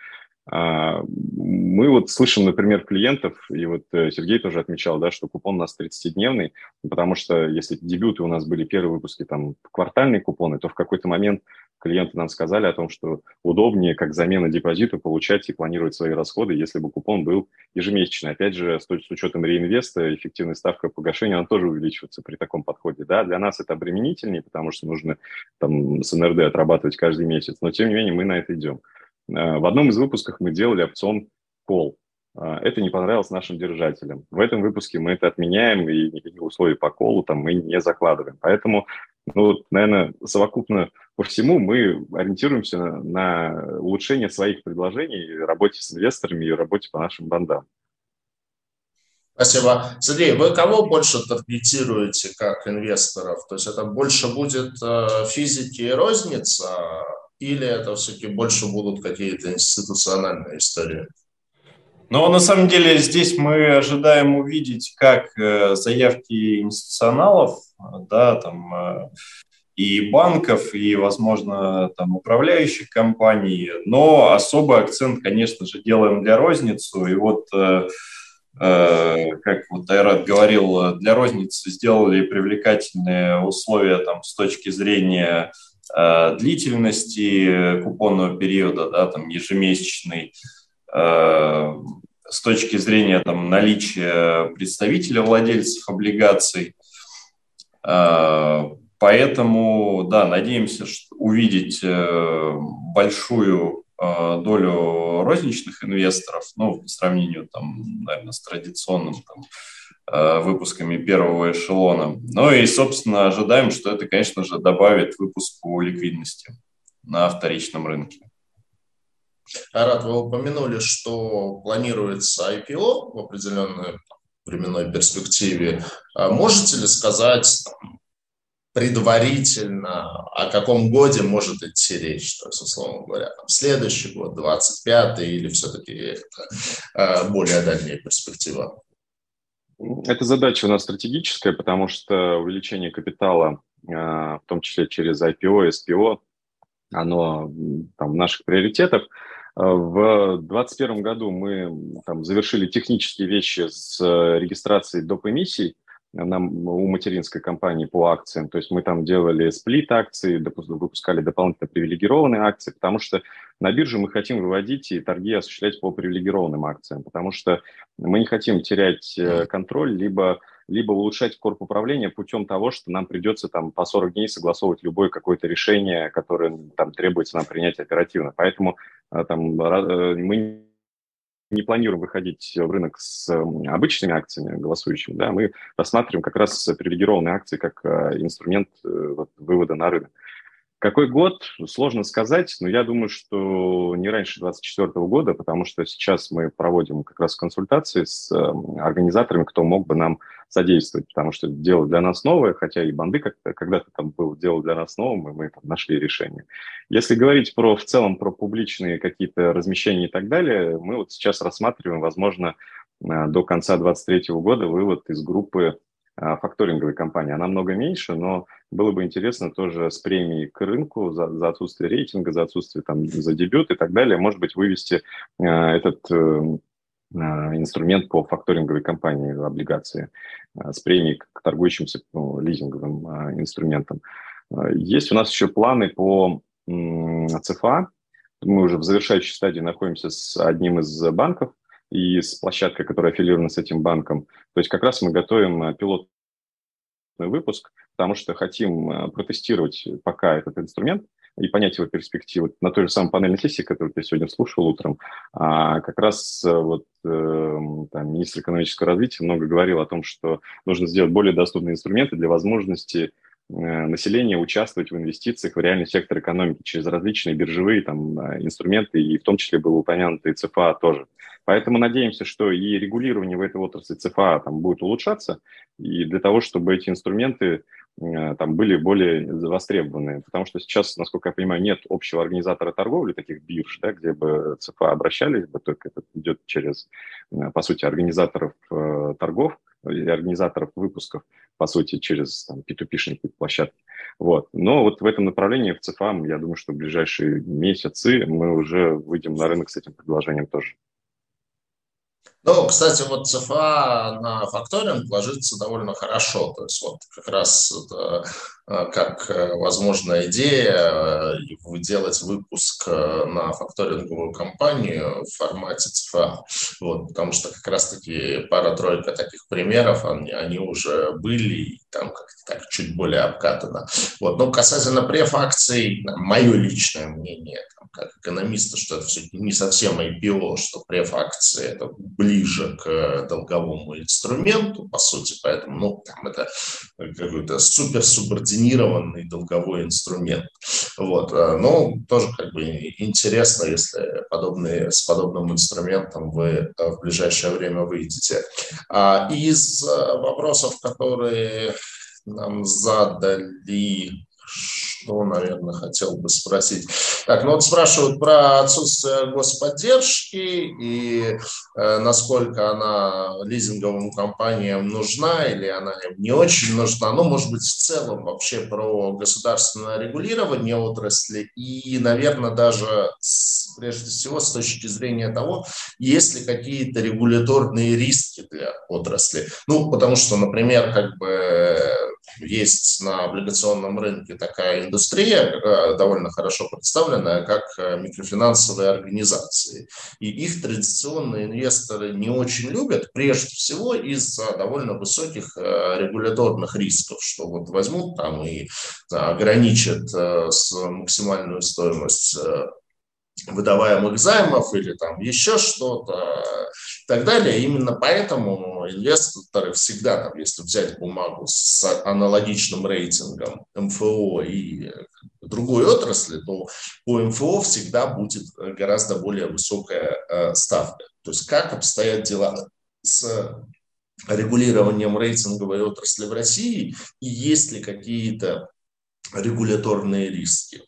А, мы вот слышим, например, клиентов, и вот э, Сергей тоже отмечал, да, что купон у нас 30-дневный, потому что если дебюты у нас были первые выпуски, там, квартальные купоны, то в какой-то момент клиенты нам сказали о том, что удобнее как замена депозита получать и планировать свои расходы, если бы купон был ежемесячный. Опять же, с, с учетом реинвеста, эффективная ставка погашения, она тоже увеличивается при таком подходе. Да, для нас это обременительнее, потому что нужно там с НРД отрабатывать каждый месяц, но тем не менее мы на это идем. В одном из выпусков мы делали опцион call. Это не понравилось нашим держателям. В этом выпуске мы это отменяем, и никаких условий по колу там мы не закладываем. Поэтому, ну, наверное, совокупно по всему мы ориентируемся на, на улучшение своих предложений, работе с инвесторами и работе по нашим бандам. Спасибо. Сергей, вы кого больше таргетируете как инвесторов? То есть это больше будет э, физики и розница, или это все-таки больше будут какие-то институциональные истории? Но на самом деле здесь мы ожидаем увидеть как э, заявки институционалов, да, там, э, и банков, и, возможно, там, управляющих компаний, но особый акцент, конечно же, делаем для розницу. И вот Э, как вот Айрат говорил, для розницы сделали привлекательные условия там, с точки зрения э, длительности купонного периода, да, там, ежемесячный, э, с точки зрения там, наличия представителя владельцев облигаций. Поэтому, да, надеемся увидеть большую Э, долю розничных инвесторов, ну, по сравнению, там, наверное, с традиционным там, э, выпусками первого эшелона. Ну и, собственно, ожидаем, что это, конечно же, добавит выпуску ликвидности на вторичном рынке. Арат, вы упомянули, что планируется IPO в определенной временной перспективе. А можете ли сказать, предварительно, о каком годе может идти речь, то есть, условно говоря, следующий год, 25-й, или все-таки это э, более дальняя перспектива? Эта задача у нас стратегическая, потому что увеличение капитала, э, в том числе через IPO, SPO, оно там, в наших приоритетах. Э, в 2021 году мы там, завершили технические вещи с регистрацией доп. эмиссий, нам, у материнской компании по акциям. То есть мы там делали сплит акции, выпускали дополнительно привилегированные акции, потому что на бирже мы хотим выводить и торги осуществлять по привилегированным акциям, потому что мы не хотим терять э, контроль, либо, либо улучшать корп управления путем того, что нам придется там по 40 дней согласовывать любое какое-то решение, которое там требуется нам принять оперативно. Поэтому э, там э, мы не планируем выходить в рынок с обычными акциями голосующими, да, мы рассматриваем как раз привилегированные акции как э, инструмент э, вывода на рынок. Какой год, сложно сказать, но я думаю, что не раньше 2024 года, потому что сейчас мы проводим как раз консультации с организаторами, кто мог бы нам содействовать, потому что дело для нас новое, хотя и банды когда-то там было дело для нас новым, и мы там нашли решение. Если говорить про в целом про публичные какие-то размещения и так далее, мы вот сейчас рассматриваем, возможно, э, до конца 2023 года вывод из группы факторинговой компании. Она много меньше, но было бы интересно тоже с премией к рынку за, за отсутствие рейтинга, за отсутствие там, за дебют и так далее, может быть, вывести э, этот Э, инструмент по факторинговой компании облигации э, с премией к торгующимся ну, лизинговым э, инструментам. Есть у нас еще планы по ЦФА. Мы уже в завершающей стадии находимся с одним из банков и с площадкой, которая аффилирована с этим банком. То есть как раз мы готовим пилотный выпуск, потому что хотим протестировать пока этот инструмент, и понять его перспективы. На той же самой панельной сессии, которую ты сегодня слушал утром, а, как раз э, вот э, там, министр экономического развития много говорил о том, что нужно сделать более доступные инструменты для возможности э, населения участвовать в инвестициях в реальный сектор экономики через различные биржевые там, инструменты, и в том числе был упомянутый ЦФА тоже. Поэтому надеемся, что и регулирование в этой отрасли ЦФА там, будет улучшаться, и для того, чтобы эти инструменты Э, там были более востребованы, потому что сейчас, насколько я понимаю, нет общего организатора торговли, таких бирж, да, где бы ЦФА обращались бы, только это идет через, э, по сути, организаторов э, торгов или организаторов выпусков, по сути, через там, P2P площадки. Вот. Но вот в этом направлении в ЦФА, я думаю, что в ближайшие месяцы мы уже выйдем на рынок с этим предложением тоже. Ну, кстати, вот ЦФА на факторинг ложится довольно хорошо. То есть вот как раз как возможная идея делать выпуск на факторинговую компанию в формате ЦФА. Вот, потому что как раз-таки пара-тройка таких примеров, они, они уже были, и там как-то так чуть более обкатано. Вот. Но касательно префакций, мое личное мнение, там, как экономиста, что это все-таки не совсем IPO, что префакции это ближе к долговому инструменту, по сути, поэтому ну, там это какой-то суперсубординированный долговой инструмент. Вот. Но тоже как бы интересно, если подобные, с подобным инструментом вы в ближайшее время выйдете. А из вопросов, которые нам задали что, наверное, хотел бы спросить. Так, ну вот спрашивают про отсутствие господдержки и э, насколько она лизинговым компаниям нужна или она им не очень нужна. Ну, может быть, в целом вообще про государственное регулирование отрасли и, наверное, даже с, прежде всего с точки зрения того, есть ли какие-то регуляторные риски для отрасли. Ну, потому что, например, как бы есть на облигационном рынке такая индустрия, э, довольно хорошо представленная, как э, микрофинансовые организации. И их традиционные инвесторы не очень любят, прежде всего из-за довольно высоких э, регуляторных рисков, что вот возьмут там и ограничат максимальную стоимость выдаваемых займов или там еще что-то и так далее. Именно поэтому инвесторы всегда, там, если взять бумагу с аналогичным рейтингом МФО и другой отрасли, то по МФО всегда будет гораздо более высокая э, ставка. То есть как обстоят дела с регулированием рейтинговой отрасли в России и есть ли какие-то регуляторные риски?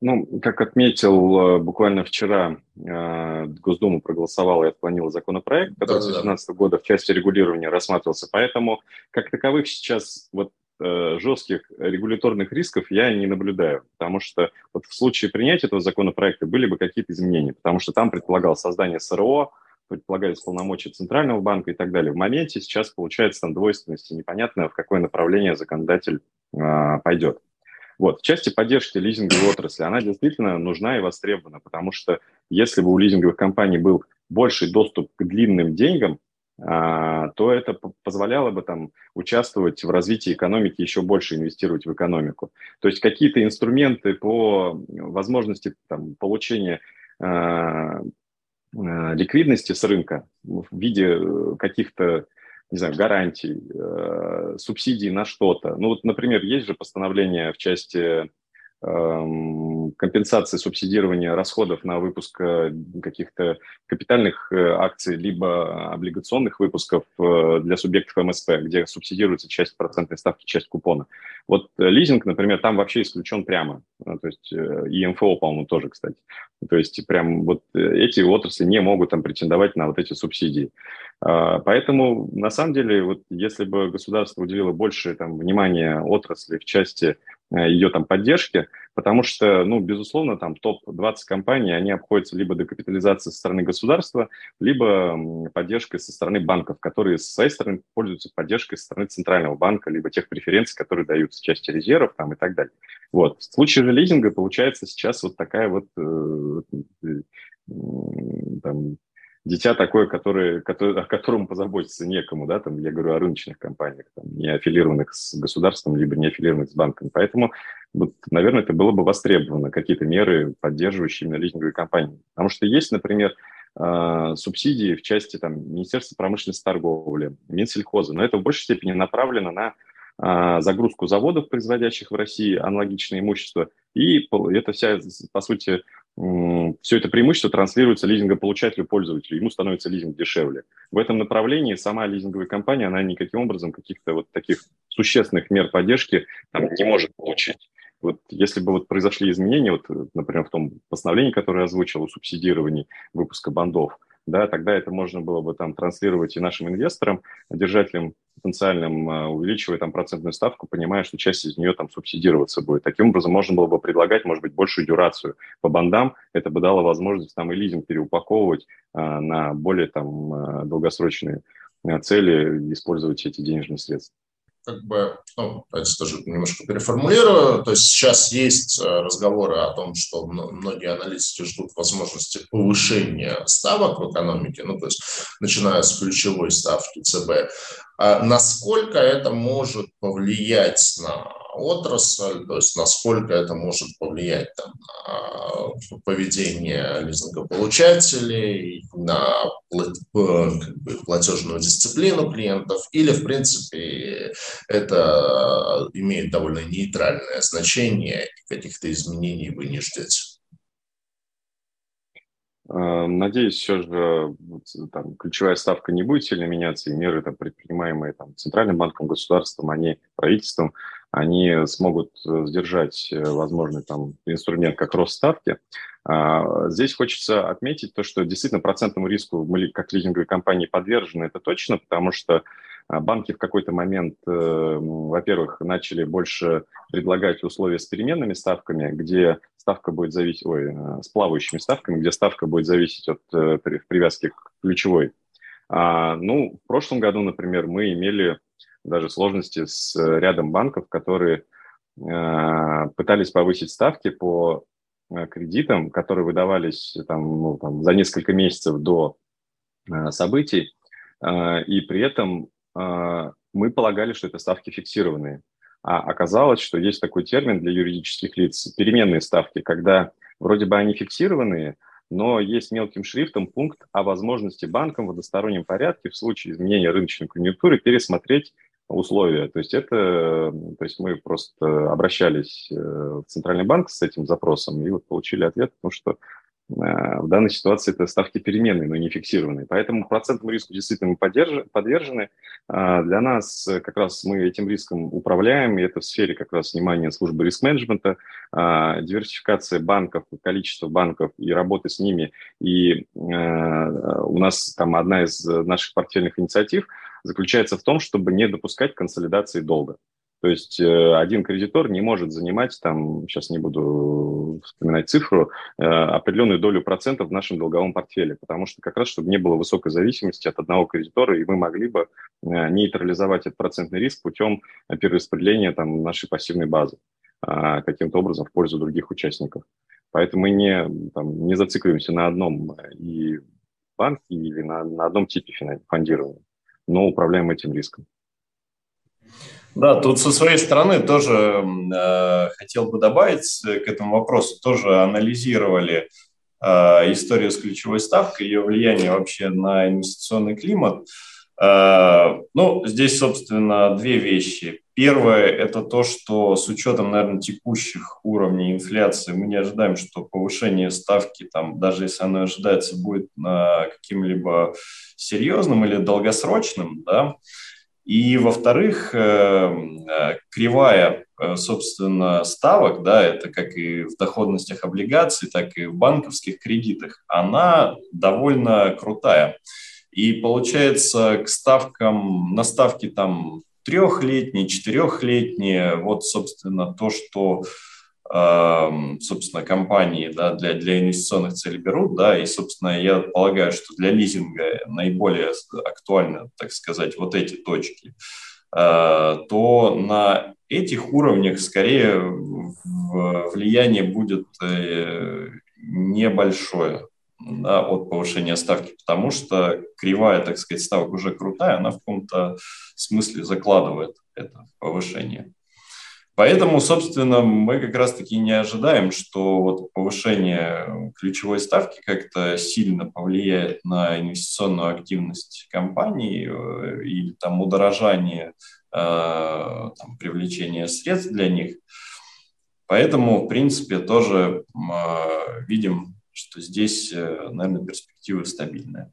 Ну, как отметил э, буквально вчера, э, Госдума проголосовала и отклонила законопроект, который с 2018 года в части регулирования рассматривался. Поэтому, как таковых сейчас вот э, жестких регуляторных рисков я не наблюдаю, потому что вот в случае принятия этого законопроекта были бы какие-то изменения, потому что там предполагалось создание СРО, предполагались полномочия Центрального банка и так далее. В моменте сейчас получается там двойственность, и непонятно, в какое направление законодатель э, пойдет. Вот. В части поддержки лизинговой отрасли она действительно нужна и востребована, потому что если бы у лизинговых компаний был больший доступ к длинным деньгам, а, то это позволяло бы там участвовать в развитии экономики, еще больше инвестировать в экономику. То есть какие-то инструменты по возможности там, получения а, а, ликвидности с рынка в виде э, каких-то не знаю, гарантий, э, субсидий на что-то. Ну вот, например, есть же постановление в части Эм, компенсации субсидирования расходов на выпуск э, каких-то капитальных э, акций либо облигационных выпусков э, для субъектов МСП, где субсидируется часть процентной ставки, часть купона. Вот лизинг, например, там вообще исключен прямо. То есть и МФО, по-моему, тоже, кстати. То есть прям вот эти отрасли не могут там претендовать на вот эти субсидии. А, поэтому, на самом деле, вот если бы государство уделило больше там, внимания отрасли в части ее там поддержки, потому что, ну, безусловно, там топ-20 компаний, они обходятся либо докапитализацией со стороны государства, либо поддержкой со стороны банков, которые с своей стороны пользуются поддержкой со стороны центрального банка, либо тех преференций, которые даются части резервов там и так далее. Вот. В случае же лизинга получается сейчас вот такая вот э, э, там, дитя такое, которое, которое, о котором позаботиться некому, да, там я говорю о рыночных компаниях, там, не аффилированных с государством, либо не аффилированных с банком. Поэтому, вот, наверное, это было бы востребовано, какие-то меры, поддерживающие именно лизинговые компании. Потому что есть, например, э, субсидии в части там, Министерства промышленности и торговли, Минсельхоза, но это в большей степени направлено на э, загрузку заводов, производящих в России аналогичное имущество, и это вся, по сути, все это преимущество транслируется лизингополучателю, пользователю, ему становится лизинг дешевле. В этом направлении сама лизинговая компания, она никаким образом каких-то вот таких существенных мер поддержки там, не может получить. Вот если бы вот произошли изменения, вот, например, в том постановлении, которое озвучил о субсидировании выпуска бандов, да, тогда это можно было бы там транслировать и нашим инвесторам, держателям потенциальным, а, увеличивая там процентную ставку, понимая, что часть из нее там субсидироваться будет. Таким образом, можно было бы предлагать, может быть, большую дюрацию по бандам. Это бы дало возможность там и лизинг переупаковывать а, на более там а, долгосрочные а, цели, использовать эти денежные средства. Как бы, ну, давайте тоже немножко переформулирую, то есть сейчас есть э, разговоры о том, что многие аналитики ждут возможности повышения ставок в экономике, ну, то есть начиная с ключевой ставки ЦБ. А насколько это может повлиять на отрасль, то есть насколько это может повлиять там, на поведение лизингополучателей, на платежную дисциплину клиентов, или, в принципе, это имеет довольно нейтральное значение, каких-то изменений вы не ждете? Э, надеюсь, все же там, ключевая ставка не будет сильно меняться, и меры, там, предпринимаемые там, Центральным банком, государством, они, правительством, они смогут э, сдержать э, возможный там, инструмент, как рост ставки. А, здесь хочется отметить то, что действительно процентному риску мы как лизинговые компании подвержены, это точно, потому что а, банки в какой-то момент, во-первых, начали больше предлагать условия с переменными ставками, где ставка будет зависеть, ой, э, с плавающими ставками, где ставка будет зависеть от э, привязки к ключевой. А, ну, в прошлом году, например, мы имели даже сложности с рядом банков, которые э, пытались повысить ставки по кредитам, которые выдавались там, ну, там, за несколько месяцев до событий, и при этом мы полагали, что это ставки фиксированные. А оказалось, что есть такой термин для юридических лиц – переменные ставки, когда вроде бы они фиксированные, но есть мелким шрифтом пункт о возможности банкам в одностороннем порядке в случае изменения рыночной конъюнктуры пересмотреть условия. То есть это, то есть мы просто обращались э, в Центральный банк с этим запросом и вот получили ответ, потому что в данной ситуации это ставки переменные, но не фиксированные. Поэтому процентному риску действительно мы подвержены. А для нас как раз мы этим риском управляем, и это в сфере как раз внимания службы риск-менеджмента, а, диверсификация банков, количество банков и работы с ними. И э, у нас там одна из наших портфельных инициатив заключается в том, чтобы не допускать консолидации долга. То есть э, один кредитор не может занимать, там, сейчас не буду вспоминать цифру, э, определенную долю процентов в нашем долговом портфеле, потому что как раз, чтобы не было высокой зависимости от одного кредитора, и мы могли бы э, нейтрализовать этот процентный риск путем перераспределения там, нашей пассивной базы а, каким-то образом в пользу других участников. Поэтому мы не, там, не зацикливаемся на одном и банке или на, на одном типе фондирования, но управляем этим риском. Да, тут со своей стороны тоже э, хотел бы добавить к этому вопросу. Тоже анализировали э, историю с ключевой ставкой, ее влияние вообще на инвестиционный климат. Э, ну, здесь, собственно, две вещи. Первое – это то, что с учетом, наверное, текущих уровней инфляции мы не ожидаем, что повышение ставки, там, даже если оно ожидается, будет на каким-либо серьезным или долгосрочным, да, и, во-вторых, э, э, кривая, э, собственно, ставок, да, это как и в доходностях облигаций, так и в банковских кредитах, она довольно крутая. И получается, к ставкам, на ставки там трехлетние, четырехлетние, вот, собственно, то, что собственно, компании да, для, для инвестиционных целей берут, да, и, собственно, я полагаю, что для лизинга наиболее актуальны, так сказать, вот эти точки, а, то на этих уровнях скорее влияние будет э, небольшое да, от повышения ставки, потому что кривая, так сказать, ставок уже крутая, она в каком-то смысле закладывает это повышение. Поэтому, собственно, мы как раз-таки не ожидаем, что вот повышение ключевой ставки как-то сильно повлияет на инвестиционную активность компании э, или там удорожание, э, там, привлечение средств для них. Поэтому, в принципе, тоже э, видим, что здесь, наверное, перспективы стабильные.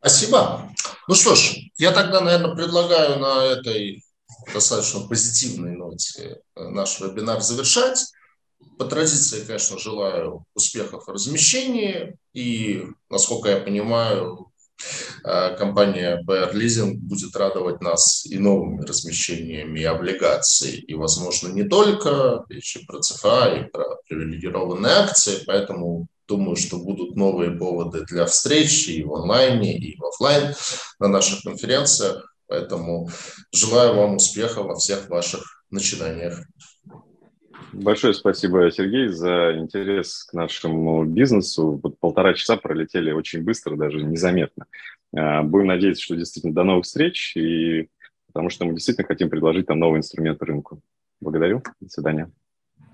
Спасибо. Ну что ж, я тогда, наверное, предлагаю на этой достаточно позитивной ноте э, наш вебинар завершать. По традиции, конечно, желаю успехов в размещении. И, насколько я понимаю, э, компания BR Leasing будет радовать нас и новыми размещениями облигаций. И, возможно, не только, еще про ЦФА, и про привилегированные акции. Поэтому думаю, что будут новые поводы для встречи и в онлайне, и в офлайн на наших конференциях. Поэтому желаю вам успеха во всех ваших начинаниях. Большое спасибо, Сергей, за интерес к нашему бизнесу. Вот полтора часа пролетели очень быстро, даже незаметно. А, будем надеяться, что действительно до новых встреч, и потому что мы действительно хотим предложить там новый инструмент рынку. Благодарю. До свидания.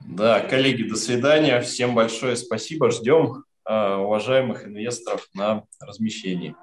Да, коллеги, до свидания. Всем большое спасибо. Ждем а, уважаемых инвесторов на размещении.